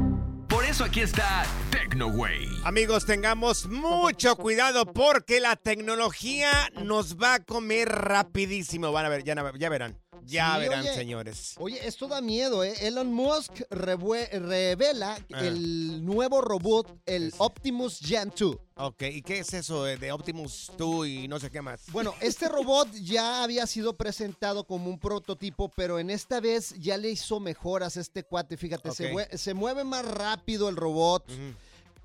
Eso aquí está TecnoWay. Amigos, tengamos mucho cuidado porque la tecnología nos va a comer rapidísimo. Van a ver, ya verán. Ya Sí, verán, oye, señores. Oye, esto da miedo, ¿eh? Elon Musk revela Ah. el nuevo robot, el Optimus Gen 2. Ok, ¿y qué es eso de Optimus 2 y no sé qué más? Bueno, este robot ya había sido presentado como un prototipo, pero en esta vez ya le hizo mejoras a este cuate. Fíjate, se, mueve más rápido el robot,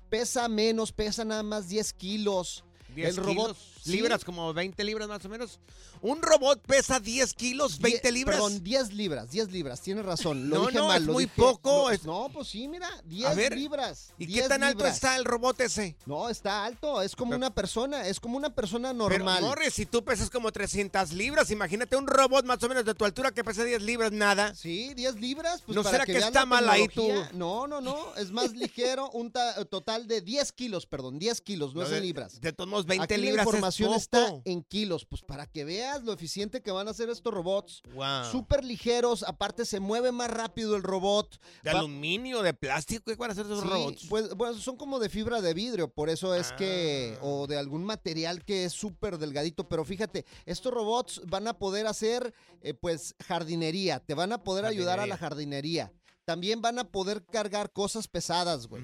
pesa menos, pesa nada más 10 kilos. 10 el robot. kilos, sí, libras, como 20 libras más o menos. Un robot pesa 10 kilos, 20 die- libras. Perdón, 10 libras, 10 libras, tienes razón. Lo No, dije no, mal, es lo muy dije- poco, No, es- no, pues sí, mira, 10 A ver, libras. ¿Y qué 10 tan alto libras. está el robot ese? No, está alto, es como una persona, es como una persona normal. Pero, Morris, si tú pesas como 300 libras, imagínate un robot más o menos de tu altura que pesa 10 libras, nada. Sí, 10 libras. Pues ¿No para será que vean está mal ahí tú? No, no, no. Es más ligero. Un ta- total de 10 kilos, perdón. 10 kilos, no, No, es en libras. de todos modos, 20 Aquí libras es poco. está en kilos. Pues para que veas lo eficiente que van a ser estos robots. Wow. Súper ligeros. Aparte, se mueve más rápido el robot. ¿De Va- aluminio, de plástico? ¿Qué van a hacer esos Sí, robots? Pues, bueno, son como de fibra de vidrio, por eso es que, Ah. o de algún material que es súper delgadito, pero fíjate, estos robots van a poder hacer, eh, pues, jardinería, te van a poder ayudar a la jardinería. También van a poder cargar cosas pesadas, güey.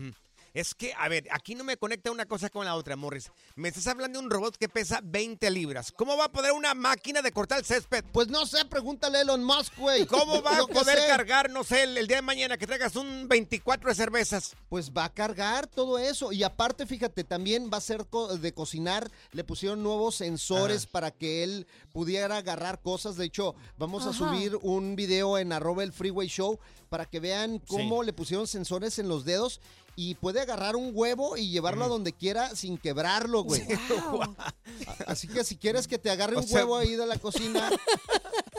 Es que, a ver, aquí no me conecta una cosa con la otra, Morris. Me estás hablando de un robot que pesa 20 libras. ¿Cómo va a poder una máquina de cortar el césped? Pues no sé, pregúntale a Elon Musk, güey. ¿Cómo va a poder sé. cargar, no sé, el, el día de mañana que traigas un 24 de cervezas? Pues va a cargar todo eso. Y aparte, fíjate, también va a ser co- de cocinar. Le pusieron nuevos sensores para que él pudiera agarrar cosas. De hecho, vamos a subir un video en arroba el Freeway Show para que vean cómo le pusieron sensores en los dedos. Y puede agarrar un huevo y llevarlo a donde quiera sin quebrarlo, güey. Así que si quieres que te agarre O un sea- huevo ahí de la cocina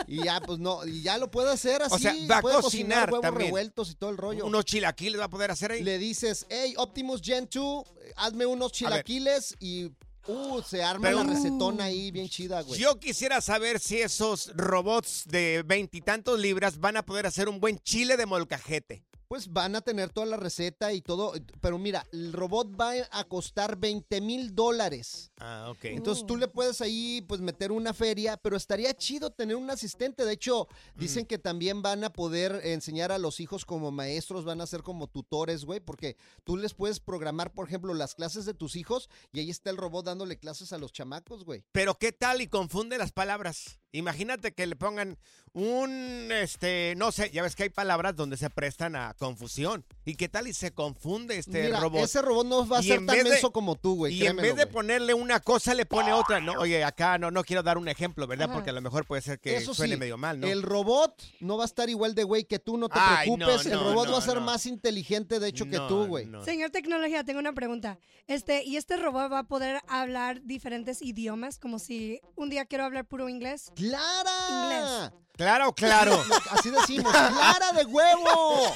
y ya, pues no, y ya lo puede hacer así. O sea, va a puede cocinar huevos también. revueltos y todo el rollo. Unos chilaquiles va a poder hacer ahí. Le dices, hey, Optimus Gen 2, hazme unos chilaquiles y uh, se arma Pero- la recetona ahí bien chida, güey. Yo quisiera saber si esos robots de veintitantos libras van a poder hacer un buen chile de molcajete. Pues van a tener toda la receta y todo, pero mira, el robot va a costar 20 mil dólares. Ah, ok. Entonces tú le puedes ahí pues meter una feria, pero estaría chido tener un asistente. De hecho, dicen que también van a poder enseñar a los hijos como maestros, van a ser como tutores, güey, porque tú les puedes programar, por ejemplo, las clases de tus hijos y ahí está el robot dándole clases a los chamacos, güey. Pero qué tal y confunde las palabras. Imagínate que le pongan un, este, no sé, ya ves que hay palabras donde se prestan a confusión. ¿Y qué tal y se confunde este Mira, robot? ese robot no va a Y ser tan menso como tú, güey. Y en vez de ponerle una cosa, le pone otra. No, oye, acá no, no quiero dar un ejemplo, ¿verdad? Ajá. Porque a lo mejor puede ser que Eso suene sí, medio mal, ¿no? El robot no va a estar igual de güey que tú, no te Ay, preocupes. no, el robot no, va a ser no. más inteligente, de hecho, que tú, güey. Señor Tecnología, tengo una pregunta. Este, ¿y este robot va a poder hablar diferentes idiomas? Como si un día quiero hablar puro inglés. ¡Clara! Claro, claro. Así decimos, ¡clara de huevo!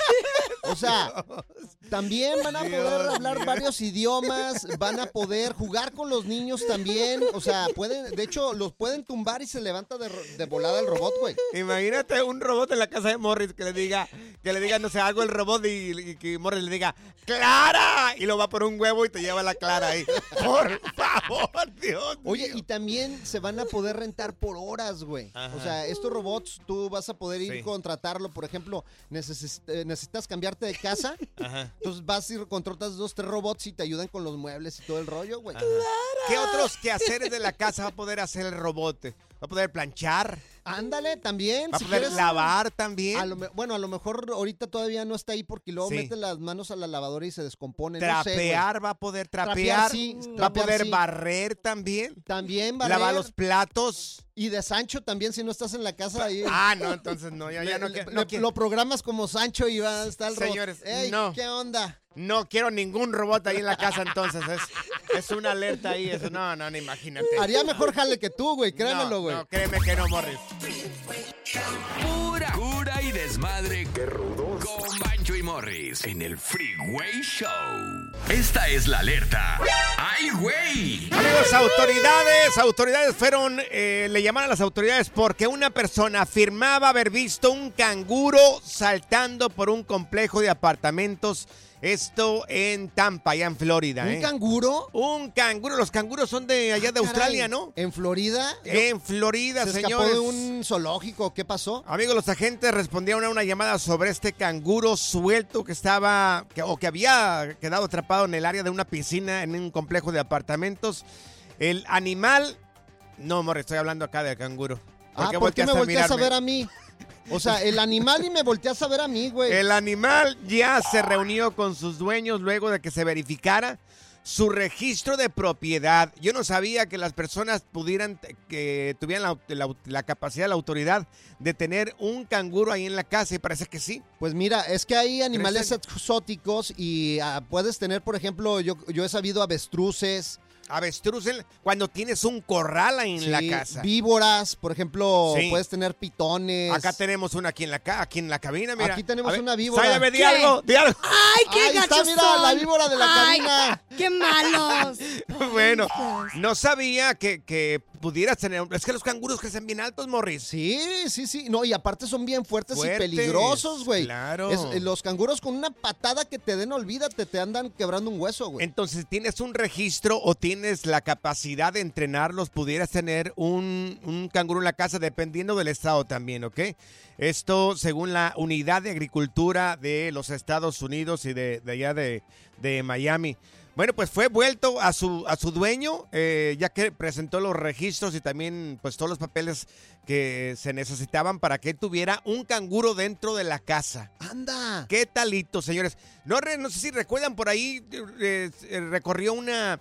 O sea, también van a poder Dios hablar varios idiomas, van a poder jugar con los niños también. O sea, pueden, de hecho, los pueden tumbar y se levanta de, volada el robot, güey. Imagínate un robot en la casa de Morris que le diga, que le diga, no sé, algo el robot y, y que Morris le diga, ¡Clara! Y lo va por un huevo y te lleva la Clara ahí. Por favor, Dios. Oye, y también se van a poder rentar por horas, güey. Ajá. O sea, estos robots tú vas a poder ir Sí. contratarlo. Por ejemplo, eh, necesitas cambiarte de casa. Ajá. Entonces vas y contratas dos, tres robots y te ayudan con los muebles y todo el rollo, güey. ¿Qué otros quehaceres de la casa va a poder hacer el robot? ¿Va a poder planchar? Ándale, también. ¿Va a poder quieres- lavar también? A lo me- bueno, a lo mejor ahorita todavía no está ahí porque luego Sí. mete las manos a la lavadora y se descompone. no sé, güey. ¿Trapear va a poder trapear? Trapear, sí, ¿Va a poder sí. barrer también? También barrer. ¿Lavar los platos? Y de Sancho también, si no estás en la casa ahí. Ah, no, entonces no, ya, ya no, le- no. Lo programas como Sancho y va a estar el. Señores, Ey, no. ¿qué onda? No quiero ningún robot ahí en la casa, entonces. Es, es una alerta ahí. Eso, no, no, no, imagínate. Haría mejor jale que tú, güey. Créanmelo, No, güey. no, créeme que no, Morris. Pura cura y desmadre. ¡Qué rudos! Con Bancho y Morris en el Freeway Show. Esta es la alerta. ¡Ay, güey! Amigos, autoridades, autoridades fueron, eh, le llamaron a las autoridades porque una persona afirmaba haber visto un canguro saltando por un complejo de apartamentos. Esto en Tampa, allá en Florida. ¿Un ¿eh? canguro? Un canguro. Los canguros son de allá de Caray, Australia, ¿no? ¿En Florida? En Florida, ¿Se escapó señores. de un zoológico? ¿Qué pasó? Amigos, los agentes respondieron a una llamada sobre este canguro suelto que estaba que- o que había quedado atrapado en el área de una piscina en un complejo de apartamentos. El animal. No, amor, estoy hablando acá del canguro. Ah, ¿por qué me volteaste volteas a mirarme? ver a mí? O sea, el animal y me volteas a ver a mí, güey. El animal ya se reunió con sus dueños luego de que se verificara su registro de propiedad. Yo no sabía que las personas pudieran, que tuvieran la, la- la capacidad, la autoridad de tener un canguro ahí en la casa y parece que sí. Pues mira, es que hay animales exóticos y ah, puedes tener, por ejemplo, yo, yo he sabido avestruces. Avestruces cuando tienes un corral ahí en la sí, casa. Víboras, por ejemplo, Sí. puedes tener pitones. Acá tenemos una aquí en la, aquí en la cabina, mira. Aquí tenemos ver, una víbora. Sáyame, di algo, di algo. ¡Ay, qué Ahí está, mira, son! la víbora de la Ay, cabina. ¡Qué malos! Bueno, no sabía que, que pudieras tener. Es que los canguros crecen bien altos, Morris. Sí, sí, sí. No, y aparte son bien fuertes, Fuertes, y peligrosos, güey. claro. Es- eh, los canguros con una patada que te den, olvídate, te andan quebrando un hueso, güey. Entonces, ¿tienes un registro o tienes la capacidad de entrenarlos? Pudieras tener un, un canguro en la casa, dependiendo del estado también, ¿ok? Esto según la Unidad de Agricultura de los Estados Unidos y de, de allá de, de Miami. Bueno, pues fue vuelto a su, a su dueño, eh, ya que presentó los registros y también pues todos los papeles que se necesitaban para que tuviera un canguro dentro de la casa. ¡Anda! ¿Qué talito, señores? No, no sé si recuerdan, por ahí eh, eh, recorrió una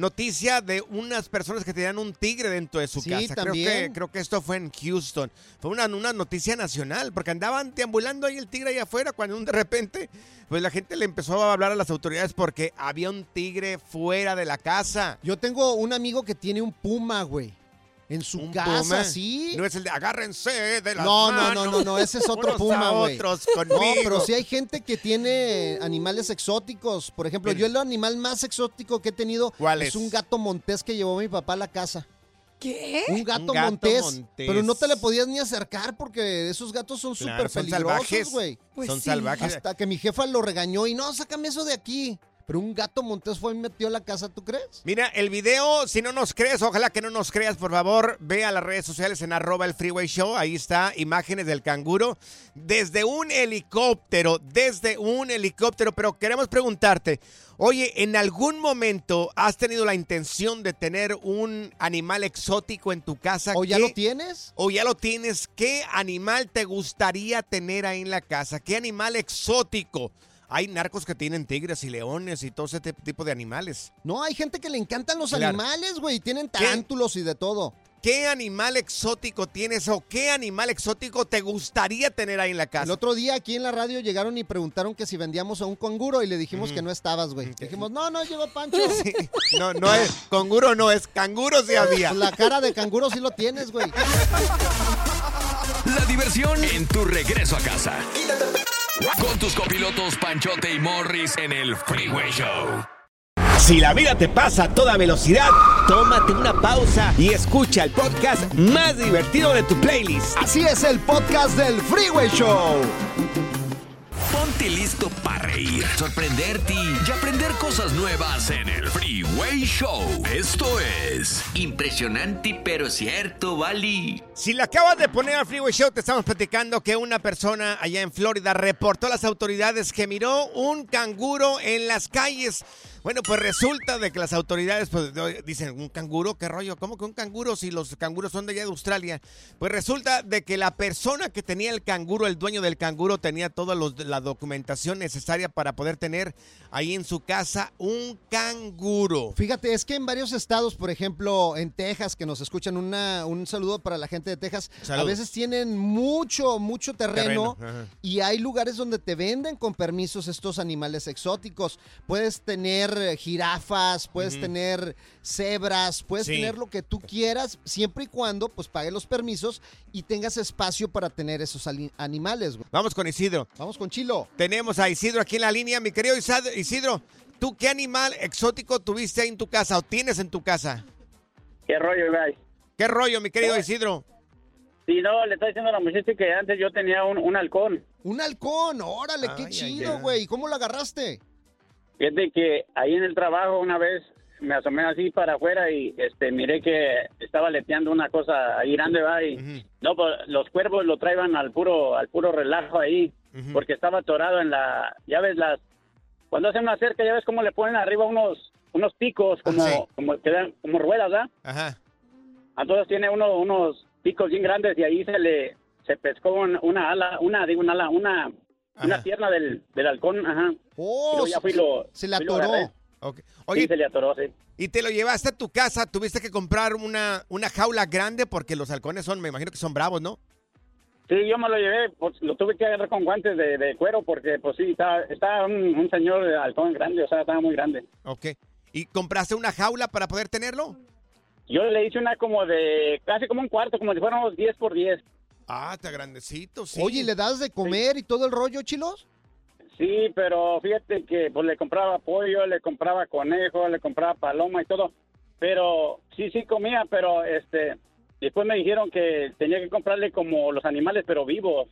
noticia de unas personas que tenían un tigre dentro de su Sí, casa. Creo también. que, creo que esto fue en Houston. Fue una, una noticia nacional, porque andaban deambulando ahí el tigre ahí afuera, cuando de repente, pues la gente le empezó a hablar a las autoridades porque había un tigre fuera de la casa. Yo tengo un amigo que tiene un puma, güey. En su Un casa, puma. sí. No es el de agárrense de las No, no, manos. no, no, no, ese es otro puma, güey. otros No, pero sí hay gente que tiene animales exóticos. Por ejemplo, yo el animal más exótico que he tenido ¿Cuál es es? un gato montés que llevó mi papá a la casa. ¿Qué? Un gato, Un gato montés, montés. Pero no te le podías ni acercar porque esos gatos son Claro, súper son peligrosos, salvajes. güey. Pues Son sí. salvajes. Hasta que mi jefa lo regañó y no, sácame eso de aquí. Pero un gato montés fue y metió la casa, ¿tú crees? Mira, el video, si no nos crees, ojalá que no nos creas, por favor, ve a las redes sociales en arroba el freeway show, ahí está, imágenes del canguro, desde un helicóptero, desde un helicóptero, pero queremos preguntarte, oye, ¿en algún momento has tenido la intención de tener un animal exótico en tu casa? ¿O ya ¿Qué- lo tienes? o ya lo tienes, ¿qué animal te gustaría tener ahí en la casa? ¿Qué animal exótico? Hay narcos que tienen tigres y leones y todo ese tipo de animales. No, hay gente que le encantan los Claro. animales, güey. Tienen tarántulos y de todo. ¿Qué animal exótico tienes o qué animal exótico te gustaría tener ahí en la casa? El otro día aquí en la radio llegaron y preguntaron que si vendíamos a un canguro y le dijimos que no estabas, güey. Dijimos, no, no, llegó Pancho. Sí. No, no es canguro, no es canguro sí había. La cara de canguro sí lo tienes, güey. La diversión en tu regreso a casa. Con tus copilotos Panchote y Morris en el Freeway Show. Si la vida te pasa a toda velocidad, tómate una pausa y escucha el podcast más divertido de tu playlist. Así es el podcast del Freeway Show. Ponte listo para sorprenderte y aprender cosas nuevas en el Freeway Show. Esto es Impresionante pero cierto, Bali. Si le acabas de poner al Freeway Show, te estamos platicando que una persona allá en Florida reportó a las autoridades que miró un canguro en las calles Bueno, pues resulta de que las autoridades pues, dicen, ¿un canguro? ¿Qué rollo? ¿Cómo que un canguro si los canguros son de allá de Australia? Pues resulta de que la persona que tenía el canguro, el dueño del canguro, tenía toda los- la documentación necesaria para poder tener ahí en su casa un canguro. Fíjate, es que en varios estados, por ejemplo, en Texas, que nos escuchan, una, un saludo para la gente de Texas, Salud. a veces tienen mucho, mucho terreno, y hay lugares donde te venden con permisos estos animales exóticos. Puedes tener eh, jirafas, puedes tener cebras, puedes Sí. tener lo que tú quieras, siempre y cuando pues pagues los permisos y tengas espacio para tener esos animales. güey. Vamos con Isidro. Vamos con Chilo. Tenemos a Isidro aquí en la línea. Mi querido Isidro, ¿tú qué animal exótico tuviste ahí en tu casa o tienes en tu casa? ¿Qué rollo, guys? ¿Qué rollo, mi querido Isidro? Sí, no, le está diciendo a la muchacha que antes yo tenía un, un halcón. Un halcón, órale, qué Ay, chido, güey. ¿Cómo lo agarraste? Fíjate que ahí en el trabajo una vez me asomé así para afuera y este miré que estaba leteando una cosa ahí grande, va, y no, pues los cuervos lo traían al puro al puro relajo ahí, porque estaba atorado en la, ya ves las, cuando hacen una cerca, ya ves cómo le ponen arriba unos unos picos como sí. como que dan como ruedas, ¿verdad? Ajá. Entonces tiene uno, unos picos bien grandes y ahí se le se pescó un- una ala, una digo una ala, una una pierna del, del halcón, ajá. Oh, ya fui lo se le atoró. agarré. Ok. Sí, se le atoró, sí. ¿Y te lo llevaste a tu casa? ¿Tuviste que comprar una, una jaula grande? Porque los halcones son, me imagino que son bravos, ¿no? Sí, yo me lo llevé, pues lo tuve que agarrar con guantes de, de cuero porque pues sí, estaba, estaba un, un señor de halcón grande, o sea, estaba muy grande. Ok. ¿Y compraste una jaula para poder tenerlo? Yo le hice una como de, casi como un cuarto, como si fuéramos 10 por 10. Ah, está grandecito, sí. Oye, ¿y ¿le das de comer y todo el rollo, chilos? Sí, pero fíjate que pues le compraba pollo, le compraba conejo, le compraba paloma y todo. Pero sí, sí comía, pero este después me dijeron que tenía que comprarle como los animales, pero vivos.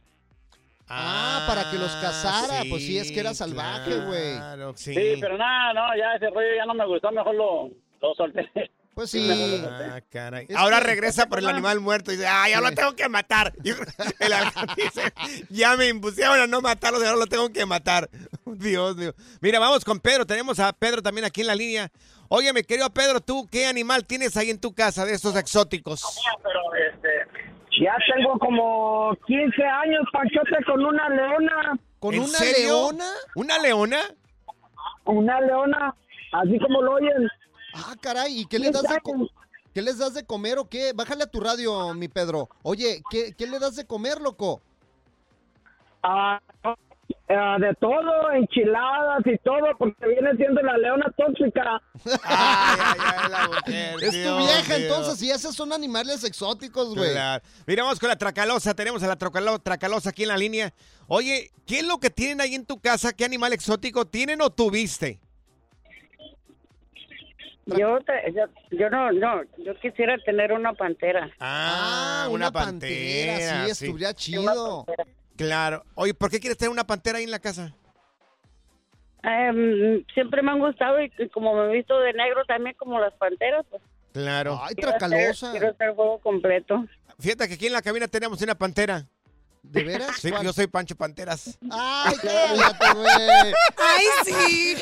Ah, para que los cazara. pues sí, es que era salvaje, güey. Claro, sí. Sí, pero nada, no, ya ese rollo ya no me gustó, mejor lo, lo solté. Pues sí. Ah, caray. Ahora regresa por el animal muerto y dice, ah, ya lo tengo que matar. Y el dice, ya me impusieron a no matarlo, ahora lo tengo que matar. Dios mío. Mira, vamos con Pedro. Tenemos a Pedro también aquí en la línea. Oye, mi querido Pedro, ¿tú qué animal tienes ahí en tu casa de estos exóticos? Pero este, Ya tengo como 15 años, Panchote, con una leona. ¿Con ¿En una serio? leona? ¿Una leona? Una leona, así como lo oyen. Ah, caray, ¿y qué les das de co- ¿Qué les das de comer o qué? Bájale a tu radio, mi Pedro. Oye, ¿qué, qué le das de comer, loco? Ah, ah, de todo, enchiladas y todo, porque viene siendo la leona tóxica. Es tu Dios vieja, entonces, y esos son animales exóticos, güey. Claro. Mira, vamos con la tracalosa. Tenemos a la tracalo- tracalosa aquí en la línea. Oye, ¿qué es lo que tienen ahí en tu casa? ¿Qué animal exótico tienen o tuviste? Yo, te- yo, yo no, no, yo quisiera tener una pantera. Ah, una, pantera. sí, estuviera chido. Claro. Oye, ¿por qué quieres tener una pantera ahí en la casa? Em, siempre me han gustado y, y como me he visto de negro también como las panteras, pues. Claro. Ay, quiero hacer- Quiero hacer el juego completo. Fíjate que aquí en la cabina tenemos una pantera. ¿De veras? Sí, ¿Cuál? yo soy Pancho Panteras. Ay, cállate, güey. ¡Ay, sí!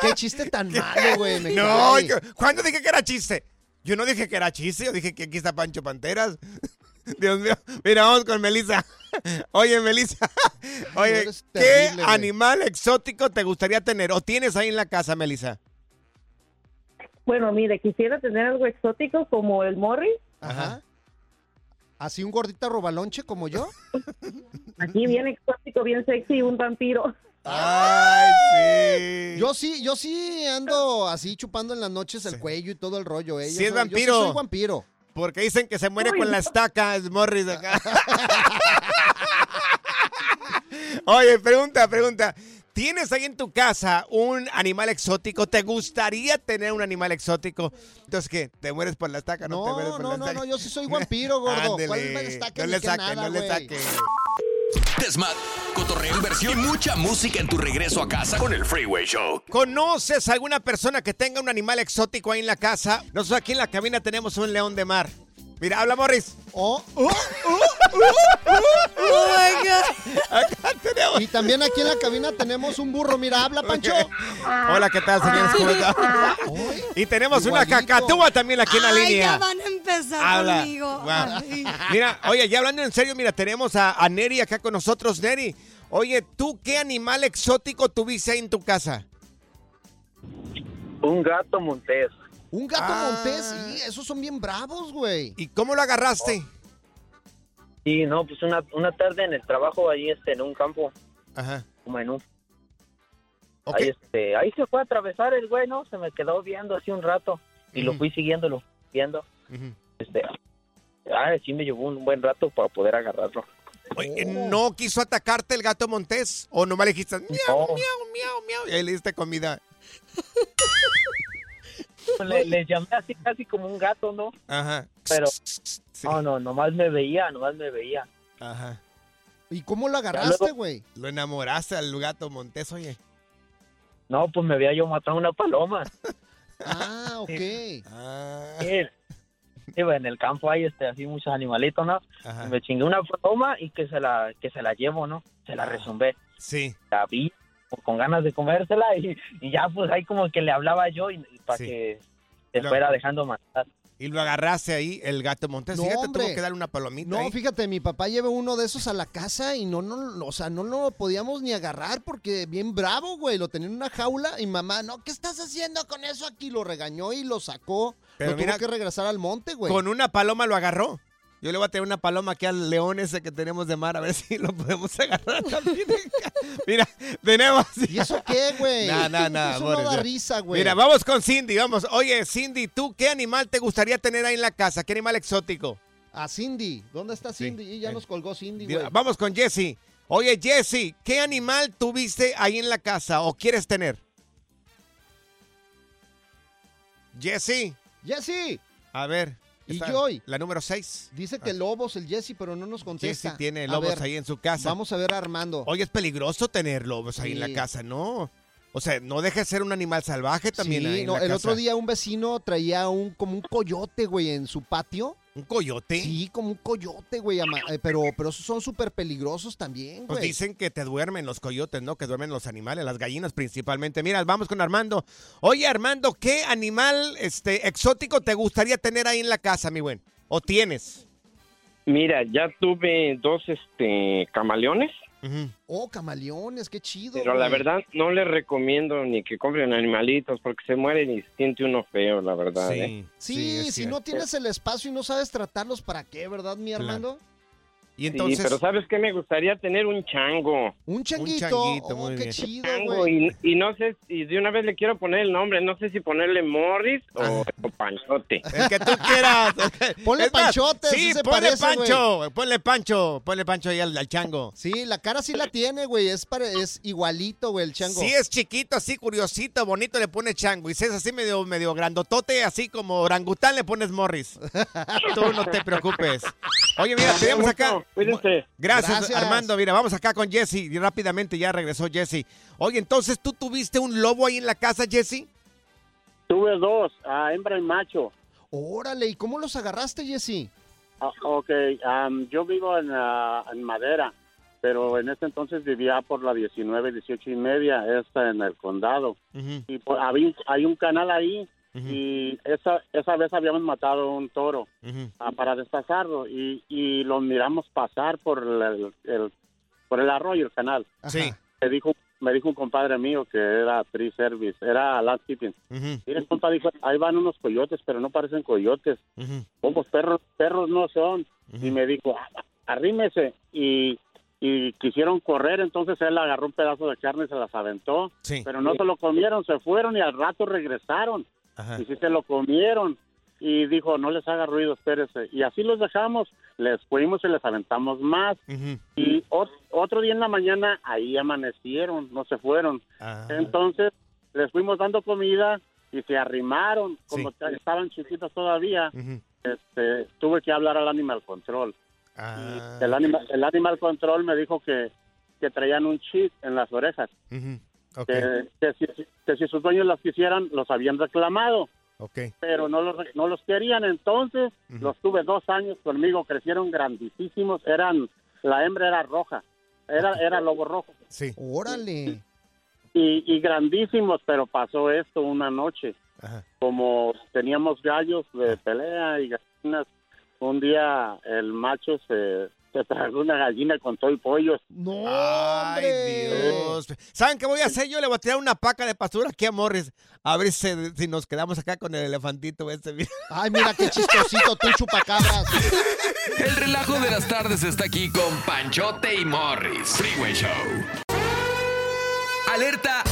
Qué chiste tan malo, güey. me No, cae. yo- ¿cuándo dije que era chiste? Yo no dije que era chiste, yo dije que aquí está Pancho Panteras. Dios mío. Mira, vamos con Melissa. Oye, Melissa. Oye, ¿qué terrible, güey. animal exótico te gustaría tener o tienes ahí en la casa, Melissa? Bueno, mire, quisiera tener algo exótico como el Morris. Ajá. ¿Así un gordita robalonche como yo? Aquí bien exótico, bien sexy, un vampiro. Ay, sí. Yo sí, yo sí ando así chupando en las noches el cuello y todo el rollo, ¿eh? Yo Sí es soy- yo vampiro. soy vampiro. Porque dicen que se muere con la estaca, es Morris acá. Oye, pregunta, pregunta. ¿Tienes ahí en tu casa un animal exótico? ¿Te gustaría tener un animal exótico? Entonces, ¿qué? ¿Te mueres por la estaca? No, te mueres No, por no, la no, estaca. no, yo sí soy vampiro, gordo. Ándele. ¿Cuál me destaque No ni le qué saque, nada, no le güey? saque. Desmat, cotorreo, inversión y mucha música en tu regreso a casa con el Freeway Show. ¿Conoces alguna persona que tenga un animal exótico ahí en la casa? Nosotros aquí en la cabina tenemos un león de mar. Mira, habla Morris. Oh, oh, oh. Oh my God. Acá tenemos. Y también aquí en la cabina tenemos un burro. Mira, habla, Pancho. Hola, ¿qué tal, señores? ¿Cómo están? Y tenemos una Igualito. cacatúa también aquí en la Ay, ya línea. van a empezar Habla. conmigo. Wow. Mira, oye, ya hablando en serio, mira, tenemos a, a Neri acá con nosotros. Neri, oye, ¿tú qué animal exótico tuviste ahí en tu casa? Un gato montés. Un gato Ah. montés, sí, esos son bien bravos, güey. ¿Y cómo lo agarraste? Y no, pues una, una tarde en el trabajo ahí este, en un campo, Ajá. como en un... Ok. Ahí, este, ahí se fue a atravesar el güey, ¿no? Se me quedó viendo así un rato y lo fui siguiéndolo, viendo. Este, ah, sí me llevó un buen rato para poder agarrarlo. Oye, ¿No quiso atacarte el gato montés? ¿O nomás le dijiste miau, No. miau, miau, miau? Y ahí le diste comida. Le, le llamé así casi como un gato, ¿no? Ajá. Pero Sí. no, no, nomás me veía, nomás me veía. Ajá. ¿Y cómo lo agarraste, güey? Lo enamoraste al gato montés, oye. No, pues me había yo matado una paloma. Ah, ok. Ah, Sí, en el campo ahí, este, así muchos animalitos, ¿no? Ajá. Y me chingué una paloma y que se la, que se la llevo, ¿no? Se la resumbé. Sí. La vi con ganas de comérsela y, y ya pues ahí como que le hablaba yo y, para Sí. que se Lo- fuera dejando matar. Y lo agarraste ahí, el gato montés. No, Fíjate, hombre. tuvo que darle una palomita No, ahí. fíjate, mi papá lleva uno de esos a la casa y no, no, no, o sea, no lo podíamos ni agarrar porque bien bravo, güey, lo tenía en una jaula y mamá, no, ¿qué estás haciendo con eso aquí? Lo regañó y lo sacó. Pero lo mira, tuvo que regresar al monte, güey. Con una paloma lo agarró. Yo le voy a tener una paloma aquí al león ese que tenemos de mar, a ver si lo podemos agarrar también. Mira, tenemos... ¿Y eso qué, güey? Nada, nada, nada. Eso Boris, no da ya. risa, güey. Mira, vamos con Cindy, vamos. Oye, Cindy, ¿tú qué animal te gustaría tener ahí en la casa? ¿Qué animal exótico? A Cindy. ¿Dónde está Sí. Cindy? Y ya nos colgó Cindy, güey. Vamos con Jesse. Oye, Jesse, ¿qué animal tuviste ahí en la casa o quieres tener? Jesse, Jesse. a ver. Y Joy. La número 6. Dice que lobos el Jesse, pero no nos contesta. Jesse tiene lobos ver, ahí en su casa. Vamos a ver a Armando. Oye, es peligroso tener lobos ahí en la casa, ¿no? O sea, no deje de ser un animal salvaje también Sí, ahí en no, la el casa. otro día un vecino traía un como un coyote, güey, en su patio. ¿Un coyote? Sí, como un coyote, güey, eh, pero, pero esos son súper peligrosos también, Pues güey. dicen que te duermen los coyotes, ¿no? Que duermen los animales, las gallinas principalmente. Mira, vamos con Armando. Oye, Armando, ¿qué animal este, exótico te gustaría tener ahí en la casa, mi buen? ¿O tienes? Mira, ya tuve dos este camaleones, Oh, camaleones, qué chido. pero la verdad no les recomiendo ni que compren animalitos porque se mueren y se siente uno feo, la verdad. ¿eh? Sí, si no tienes el espacio y no sabes tratarlos, ¿para qué, verdad, mi Armando? Y Sí, pero ¿sabes qué? Me gustaría tener un chango. Un changuito. changuito, oh, muy qué bien. chido, Chango, güey. y, y no sé, y de una vez le quiero poner el nombre, no sé si ponerle Morris o, o Panchote. El que tú quieras. Ponle Panchote, Sí, sí se ponle parece, Pancho. Ponle Pancho. Ponle Pancho ahí al, al chango. Sí, la cara sí la tiene, güey. Es, pare- es igualito, güey, el chango. Si es chiquito, así curiosito, bonito, le pones chango. Y si es así medio, medio grandotote, así como orangután, le pones Morris. Tú no te preocupes. Oye, mira, tenemos acá. Cuídense. Gracias, Gracias. Armando. Mira, vamos acá con Jesse. Y rápidamente ya regresó Jesse. Oye, entonces, ¿tú tuviste un lobo ahí en la casa, Jesse? Tuve dos, a hembra y macho. Órale, ¿y cómo los agarraste, Jesse? Ah, ok, am, yo vivo en, ah, en Madera, pero en ese entonces vivía por la 19, 18 y media, esta en el condado. Y pues, había, hay un canal ahí y esa, esa vez habíamos matado un toro ah, para despazarlo y, y lo miramos pasar por el, el- por el arroyo, el canal. Sí. Me dijo, me dijo un compadre mío que era tree service, era landscaping. Mira, compa, dijo, ahí van unos coyotes, pero no parecen coyotes. Como perros, perros no son. Y me dijo, "Ah, arrímese. Y, y quisieron correr, entonces él agarró un pedazo de carne y se las aventó. Sí. Pero no se lo comieron, se fueron y al rato regresaron. Y sí se lo comieron. Y dijo, no les haga ruido, espérese. Y así los dejamos, les fuimos y les aventamos más. Y ot- otro día en la mañana, ahí amanecieron, no se fueron. Ah. Entonces, les fuimos dando comida y se arrimaron, como Sí. estaban chiquitos todavía. este, tuve que hablar al Animal Control. Ah. Y el, animal, el Animal Control me dijo que, que traían un chip en las orejas. Que, que si, que si sus dueños las quisieran, los habían reclamado. Ok. pero no los, no los querían. Entonces, los tuve dos años conmigo, crecieron grandísimos. Eran, la hembra era roja, era, era lobo rojo. Sí. Órale. Y, y grandísimos, pero pasó esto una noche. Como teníamos gallos de pelea y gallinas, un día el macho se, se tragó una gallina con todo y pollos. No, Ay, Dios. ¿Saben qué voy a hacer? Yo le voy a tirar una paca de pastura aquí a Morris. A ver si, si nos quedamos acá con el elefantito ese. Ay, mira qué chistosito, tú chupacabras. El relajo de las tardes está aquí con Panchote y Morris. Freeway Show. Alerta.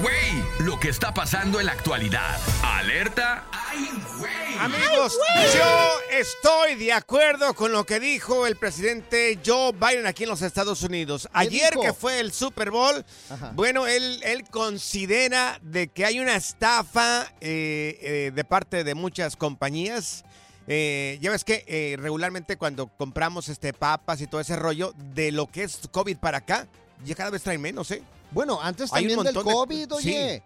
¡Ay, güey! Lo que está pasando en la actualidad. Alerta. ¡Ay, güey! Amigos, yo estoy de acuerdo con lo que dijo el presidente Joe Biden aquí en los Estados Unidos. Ayer dijo? que fue el Super Bowl, Ajá. bueno, él, él considera de que hay una estafa eh, eh, de parte de muchas compañías. Eh, ya ves que eh, regularmente cuando compramos este papas y todo ese rollo, de lo que es COVID para acá, ya cada vez traen menos, ¿eh? Bueno, antes Hay un también del montón de- COVID, oye.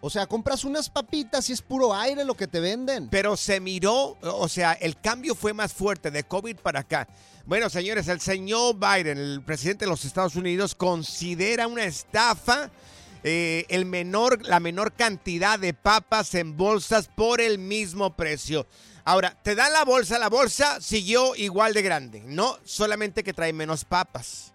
O sea, compras unas papitas y es puro aire lo que te venden. Pero se miró, o sea, el cambio fue más fuerte de COVID para acá. Bueno, señores, el señor Biden, el presidente de los Estados Unidos, considera una estafa eh, el menor, la menor cantidad de papas en bolsas por el mismo precio. Ahora, te dan la bolsa, la bolsa siguió igual de grande, no solamente que trae menos papas.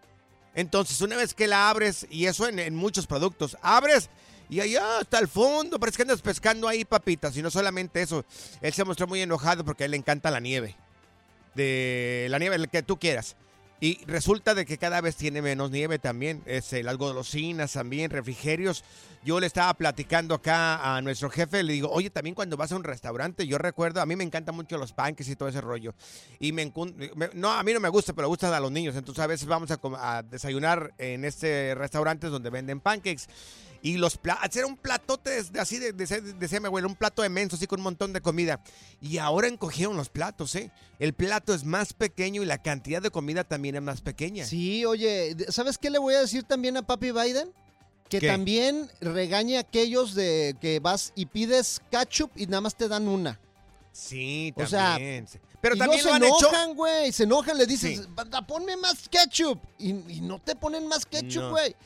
Entonces, una vez que la abres, y eso en, muchos productos, abres y allá hasta el fondo, parece que andas pescando ahí papitas. Y no solamente eso, él se mostró muy enojado porque a él le encanta la nieve. De la nieve, el que tú quieras. Y resulta de que cada vez tiene menos nieve también. Es algo golosinas también, refrigerios. Yo le estaba platicando acá a nuestro jefe, le digo, oye, también cuando vas a un restaurante, yo recuerdo, a mí me encantan mucho los panques y todo ese rollo. Y me, no, a mí no me gusta, pero gustan a los niños. Entonces a veces vamos a, a desayunar en este restaurante donde venden pancakes. Y los platos, hacer un platote de- de así, de, de, decía mi abuelo, un plato inmenso, así con un montón de comida. Y ahora encogieron los platos, ¿eh? El plato es más pequeño y la cantidad de comida también es más pequeña. Sí, oye, ¿sabes qué le voy a decir también a Papi Biden? Que ¿Qué? también regañe a aquellos de que vas y pides ketchup y nada más te dan una. Sí, O sea, también. Pero y también lo se enojan, güey, se enojan, le dices, Sí. "Banda, ponme más ketchup. Y, y no te ponen más ketchup, güey. No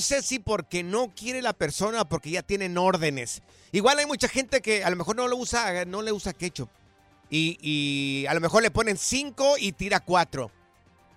sé si porque no quiere la persona o porque ya tienen órdenes. Igual hay mucha gente que a lo mejor no lo usa, no le usa ketchup. Y, a lo mejor le ponen cinco y tira cuatro.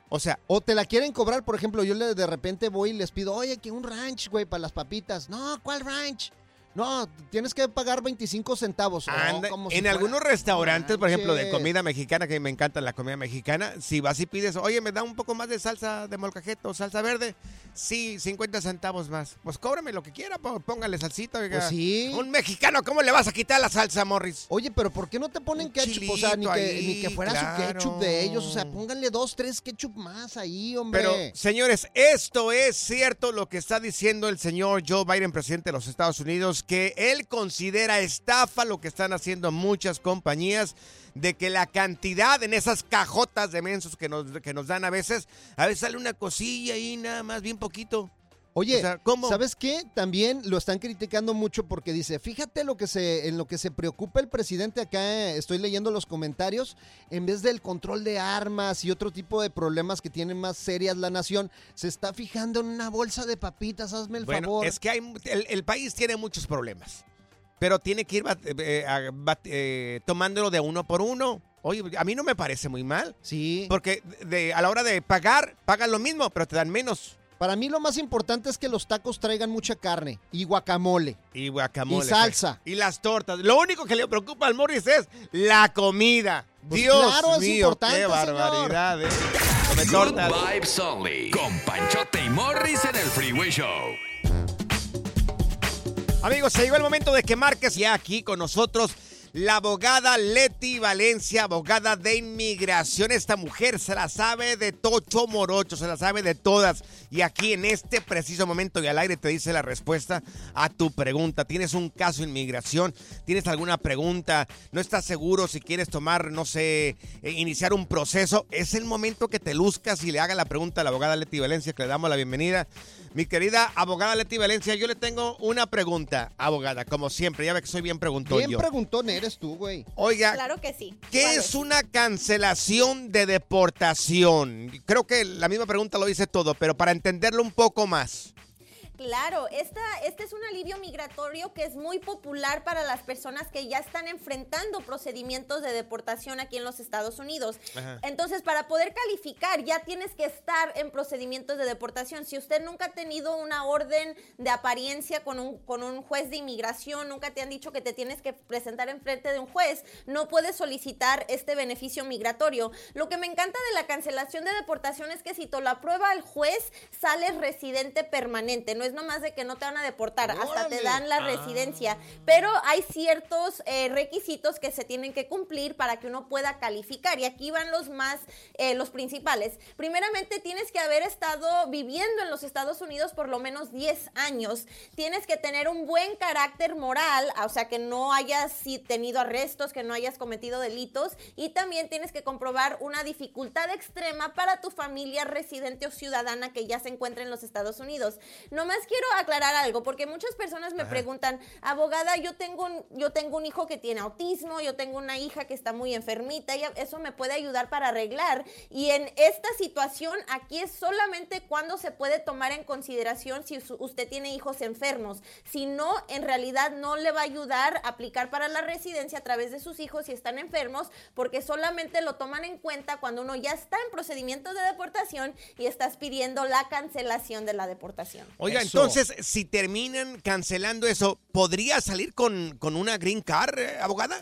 O sea, O te la quieren cobrar, por ejemplo, yo de repente voy y les pido, oye, que un ranch, güey, para las papitas. No, ¿cuál ranch? No, tienes que pagar 25 centavos. Anda- como si en fuera- algunos restaurantes, por ejemplo, de comida mexicana, que me encanta la comida mexicana, si vas y pides, oye, me da un poco más de salsa de molcajete o salsa verde, sí, 50 centavos más. Pues cóbrame lo que quiera, póngale salsita. oiga. Pues sí. Un mexicano, ¿cómo le vas a quitar la salsa, Morris? Oye, pero ¿por qué no te ponen ketchup? O sea, ni que, ni que fuera claro. su ketchup de ellos. O sea, pónganle dos, tres ketchup más ahí, hombre. Pero, señores, esto es cierto lo que está diciendo el señor Joe Biden, presidente de los Estados Unidos, que él considera estafa lo que están haciendo muchas compañías, de que la cantidad en esas cajotas de mensos que nos, que nos dan a veces, a veces sale una cosilla ahí nada más, bien poquito. Oye, O sea, ¿cómo? ¿sabes qué? También lo están criticando mucho porque dice, fíjate lo que se, en lo que se preocupa el presidente acá, eh, estoy leyendo los comentarios, en vez del control de armas y otro tipo de problemas que tienen más serias la nación, se está fijando en una bolsa de papitas, hazme el Bueno, favor. es que hay, el, el país tiene muchos problemas, pero tiene que ir eh, bat- eh, tomándolo de uno por uno. Oye, a mí no me parece muy mal. Sí. Porque de, a la hora de pagar, pagan lo mismo, pero te dan menos. Para mí lo más importante es que los tacos traigan mucha carne y guacamole. Y guacamole. Y salsa. Y las tortas. Lo único que le preocupa al Morris es la comida. Pues Dios claro, es importante, qué señor. barbaridad. ¿eh? Come Good tortas. Vibes Only. Con Panchote y Morris en el Freeway Show. Amigos, se llegó el momento de que marques ya aquí con nosotros la abogada Leti Valencia, abogada de inmigración. Esta mujer se la sabe de tocho morocho, se la sabe de todas. Y aquí en este preciso momento y al aire te dice la respuesta a tu pregunta. ¿Tienes un caso de inmigración? ¿Tienes alguna pregunta? ¿No estás seguro si quieres tomar, no sé, eh, iniciar un proceso? Es el momento que te luzcas y le haga la pregunta a la abogada Leti Valencia, que le damos la bienvenida. Mi querida abogada Leti Valencia, yo le tengo una pregunta, abogada, como siempre, ya ve que soy bien preguntón Bien yo. preguntón eres tú, güey. Oiga, Claro que sí. ¿qué ¿Cuál es una cancelación de deportación? Creo que la misma pregunta lo dice todo, pero para entenderlo un poco más. Claro, esta, este es un alivio migratorio que es muy popular para las personas que ya están enfrentando procedimientos de deportación aquí en los Estados Unidos. Ajá. Entonces, para poder calificar, ya tienes que estar en procedimientos de deportación. Si usted nunca ha tenido una orden de apariencia con un, con un juez de inmigración, nunca te han dicho que te tienes que presentar en frente de un juez, no puedes solicitar este beneficio migratorio. Lo que me encanta de la cancelación de deportación es que si te lo aprueba el juez, sales residente permanente. No es nomás de que no te van a deportar, hasta te dan la Ah. residencia. Pero hay ciertos eh, requisitos que se tienen que cumplir para que uno pueda calificar. Y aquí van los más, eh, los principales. Primeramente, tienes que haber estado viviendo en los Estados Unidos por lo menos 10 años. Tienes que tener un buen carácter moral, o sea, que no hayas tenido arrestos, que no hayas cometido delitos. Y también tienes que comprobar una dificultad extrema para tu familia residente o ciudadana que ya se encuentra en los Estados Unidos. Nomás quiero aclarar algo, porque muchas personas me Ajá. preguntan, abogada, yo tengo, un, yo tengo un hijo que tiene autismo, yo tengo una hija que está muy enfermita, y eso me puede ayudar para arreglar. Y en esta situación, aquí es solamente cuando se puede tomar en consideración si usted tiene hijos enfermos. Si no, en realidad no le va a ayudar a aplicar para la residencia a través de sus hijos si están enfermos, porque solamente lo toman en cuenta cuando uno ya está en procedimientos de deportación y estás pidiendo la cancelación de la deportación. Oiga, entonces, si terminan cancelando eso, ¿podría salir con, con una green card, eh, abogada?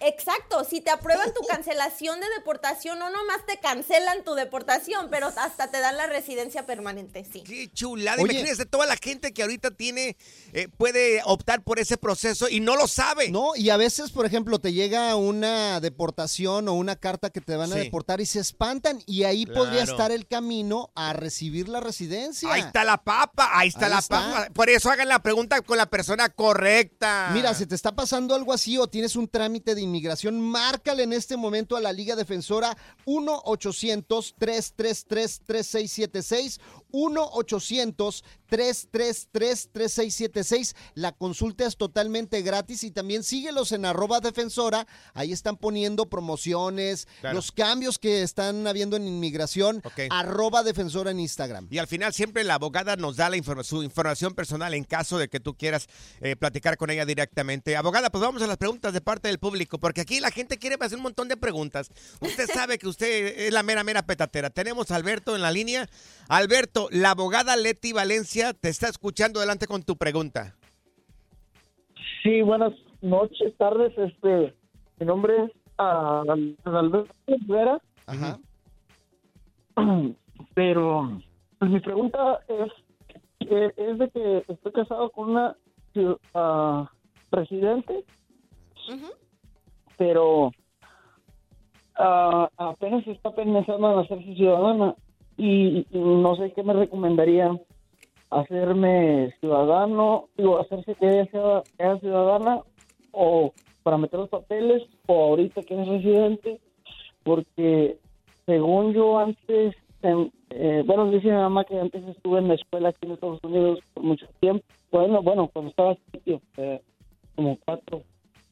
Exacto, si te aprueban tu cancelación de deportación, no nomás te cancelan tu deportación, pero hasta te dan la residencia permanente, sí. Qué chulada. Oye. Imagínese toda la gente que ahorita tiene, eh, puede optar por ese proceso y no lo sabe. No, y a veces, por ejemplo, te llega una deportación o una carta que te van a Sí. deportar y se espantan y ahí podría estar el camino a recibir la residencia. Ahí está la papa, ahí está Ahí la está. papa. Por eso hagan la pregunta con la persona correcta. Mira, si te está pasando algo así o tienes un trámite de inmigración, márcale en este momento a la Liga Defensora 1-800-333-3676. 1-800-333-3676. La consulta es totalmente gratis y también síguelos en arroba defensora. Ahí están poniendo promociones, Claro. los cambios que están habiendo en inmigración. Arroba defensora en Instagram. Y al final siempre la abogada nos da la su información personal en caso de que tú quieras eh, platicar con ella directamente. Abogada, pues vamos a las preguntas de parte del público, porque aquí la gente quiere hacer un montón de preguntas. Usted sabe que usted es la mera, mera petatera. Tenemos a Alberto en la línea. Alberto, la abogada Leti Valencia te está escuchando. Adelante con tu pregunta. Sí, buenas noches, tardes. Este, mi nombre es ah, Alberto Rivera. Ajá. Pero pues, mi pregunta es, es de que estoy casado con una residente, pero ah, apenas está pensando en hacerse ciudadana y, no sé qué me recomendaría hacerme ciudadano, digo, hacerse que sea, ciudadana o para meter los papeles o ahorita que es residente, porque según yo antes, eh, bueno, dice mi mamá que antes estuve en la escuela aquí en Estados Unidos por mucho tiempo, bueno, bueno, cuando estaba chiquito, eh, como cuatro.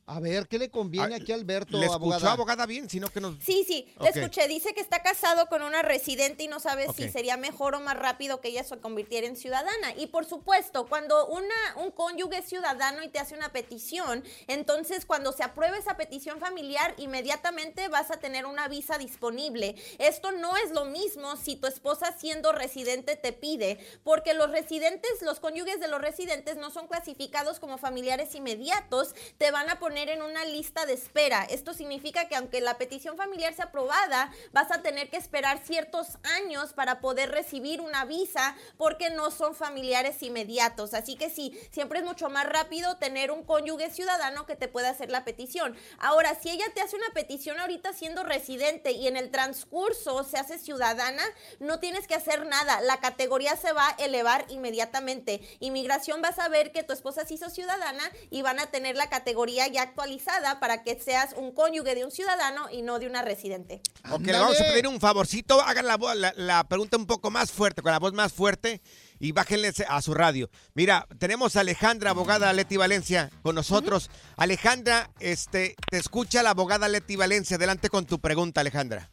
A ver, ¿qué le conviene aquí a Alberto, ¿Le escuchó abogada? abogada bien? Sino que nos... Sí, sí, le escuché. Dice que está casado con una residente y no sabe si sería mejor o más rápido que ella se convirtiera en ciudadana. Y por supuesto, cuando una, un cónyuge es ciudadano y te hace una petición, entonces cuando se apruebe esa petición familiar, inmediatamente vas a tener una visa disponible. Esto no es lo mismo si tu esposa siendo residente te pide, porque los residentes, los cónyuges de los residentes no son clasificados como familiares inmediatos, te van a poner en una lista de espera. Esto significa que aunque la petición familiar sea aprobada, vas a tener que esperar ciertos años para poder recibir una visa porque no son familiares inmediatos. Así que sí, siempre es mucho más rápido tener un cónyuge ciudadano que te pueda hacer la petición. Ahora, si ella te hace una petición ahorita siendo residente y en el transcurso se hace ciudadana, no tienes que hacer nada. La categoría se va a elevar inmediatamente. Inmigración va a saber que tu esposa se hizo ciudadana y van a tener la categoría ya actualizada para que seas un cónyuge de un ciudadano y no de una residente. Ok, le vamos a pedir un favorcito. Hagan la, la, la pregunta un poco más fuerte, con la voz más fuerte. Y bájenle a su radio. Mira, tenemos a Alejandra, abogada Leti Valencia, con nosotros. Alejandra, este, te escucha la abogada Leti Valencia. Adelante con tu pregunta, Alejandra.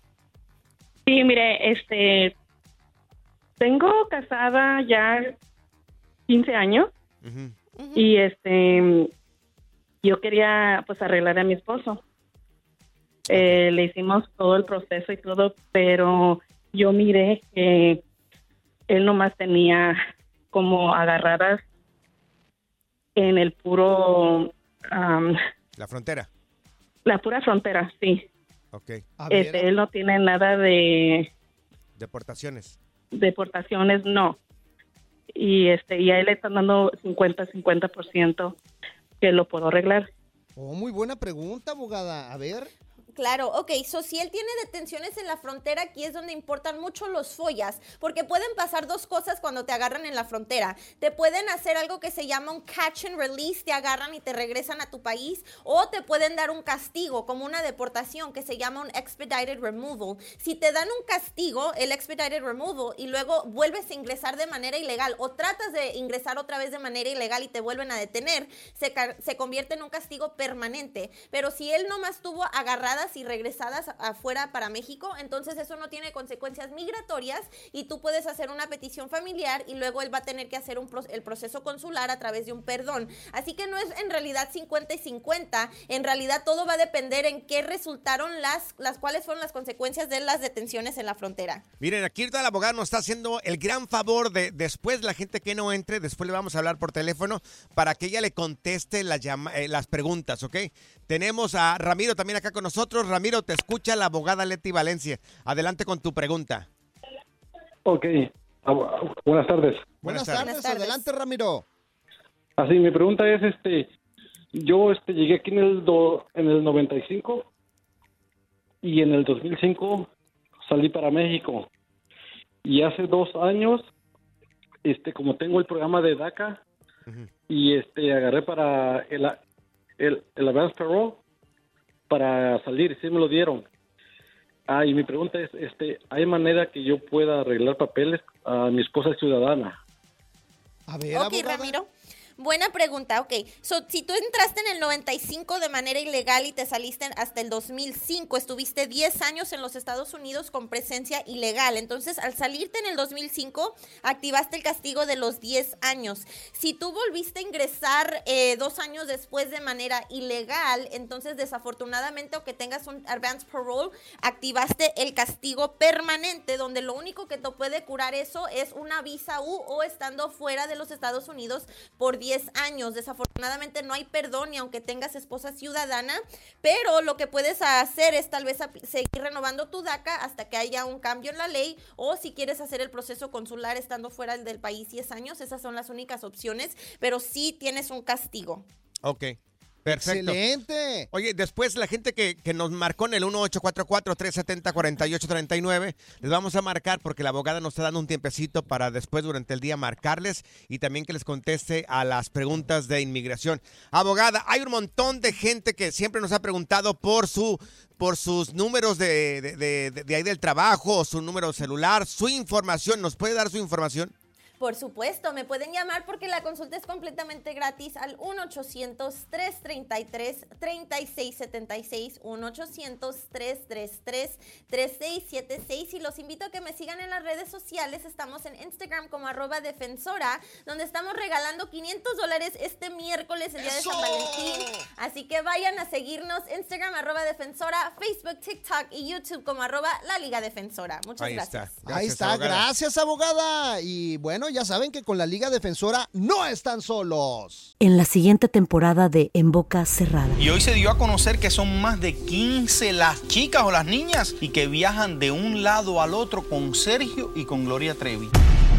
Sí, mire, este, tengo casada ya 15 años y este, yo quería pues arreglar a mi esposo. Eh, le hicimos todo el proceso y todo, pero yo miré que él nomás tenía como agarradas en el puro, am, La frontera. la pura frontera, sí. Ok. Este, él no tiene nada de Deportaciones. deportaciones, no. Y este y a él le están dando 50-50% que lo puedo arreglar. Oh, muy buena pregunta, abogada. A ver. Claro, ok, so si él tiene detenciones en la frontera, aquí es donde importan mucho los follas, porque pueden pasar dos cosas cuando te agarran en la frontera. Te pueden hacer algo que se llama un catch and release, te agarran y te regresan a tu país, o te pueden dar un castigo, como una deportación, que se llama un expedited removal. Si te dan un castigo, el expedited removal, y luego vuelves a ingresar de manera ilegal, o tratas de ingresar otra vez de manera ilegal y te vuelven a detener, se, se convierte en un castigo permanente. Pero si él nomás tuvo agarradas y regresadas afuera para México, entonces eso no tiene consecuencias migratorias y tú puedes hacer una petición familiar y luego él va a tener que hacer el proceso consular a través de un perdón. Así que no es en realidad 50 y 50, en realidad todo va a depender en qué resultaron las, las cuáles fueron las consecuencias de las detenciones en la frontera. Miren, aquí la abogada nos está haciendo el gran favor de después la gente que no entre, después le vamos a hablar por teléfono para que ella le conteste las, llama- eh, las preguntas, ¿ok? Tenemos a Ramiro también acá con nosotros. Ramiro, te escucha la abogada Leti Valencia. Adelante con tu pregunta. Ok, Ah, buenas tardes. Buenas, tardes. Adelante, Ramiro. Así, mi pregunta es, este, yo este, llegué aquí en el, do- en el 95 y en el 2005 salí para México. Y hace dos años, este, como tengo el programa de DACA y este, agarré para el, el, el advance parole para salir, sí me lo dieron. Ah, y mi pregunta es, este, ¿hay manera que yo pueda arreglar papeles a mi esposa es ciudadana? A ver, Ok, Ramiro. Buena pregunta, ok. So, si tú entraste en el 95 de manera ilegal y te saliste hasta el 2005, estuviste 10 años en los Estados Unidos con presencia ilegal. Entonces, al salirte en el 2005, activaste el castigo de los 10 años. Si tú volviste a ingresar eh, dos años después de manera ilegal, entonces desafortunadamente, aunque tengas un advance parole, activaste el castigo permanente, donde lo único que te puede curar eso es una visa U o estando fuera de los Estados Unidos por 10 años. Desafortunadamente no hay perdón ni aunque tengas esposa ciudadana, pero lo que puedes hacer es tal vez seguir renovando tu DACA hasta que haya un cambio en la ley o si quieres hacer el proceso consular estando fuera del país 10 años, esas son las únicas opciones, pero sí tienes un castigo. Ok. Perfecto. Excelente. Oye, después la gente que, que nos marcó en el 1844-370-4839, les vamos a marcar porque la abogada nos está dando un tiempecito para después durante el día marcarles y también que les conteste a las preguntas de inmigración. Abogada, hay un montón de gente que siempre nos ha preguntado por su por sus números de, de, de- de- de ahí del trabajo, su número celular, su información. ¿Nos puede dar su información? Por supuesto, me pueden llamar porque la consulta es completamente gratis al 1-800-333-3676, 1-800-333-3676 y los invito a que me sigan en las redes sociales. Estamos en Instagram como arroba defensora, donde estamos regalando 500 dólares este miércoles, el día de San Valentín. Así que vayan a seguirnos Instagram arroba defensora, Facebook, TikTok y YouTube como arroba la Liga Defensora. Muchas Ahí gracias. Ahí está, gracias abogada. Y bueno, ya saben que con la Liga Defensora no están solos. En la siguiente temporada de En Boca Cerrada. Y hoy se dio a conocer que son más de 15 las chicas o las niñas y que viajan de un lado al otro con Sergio y con Gloria Trevi.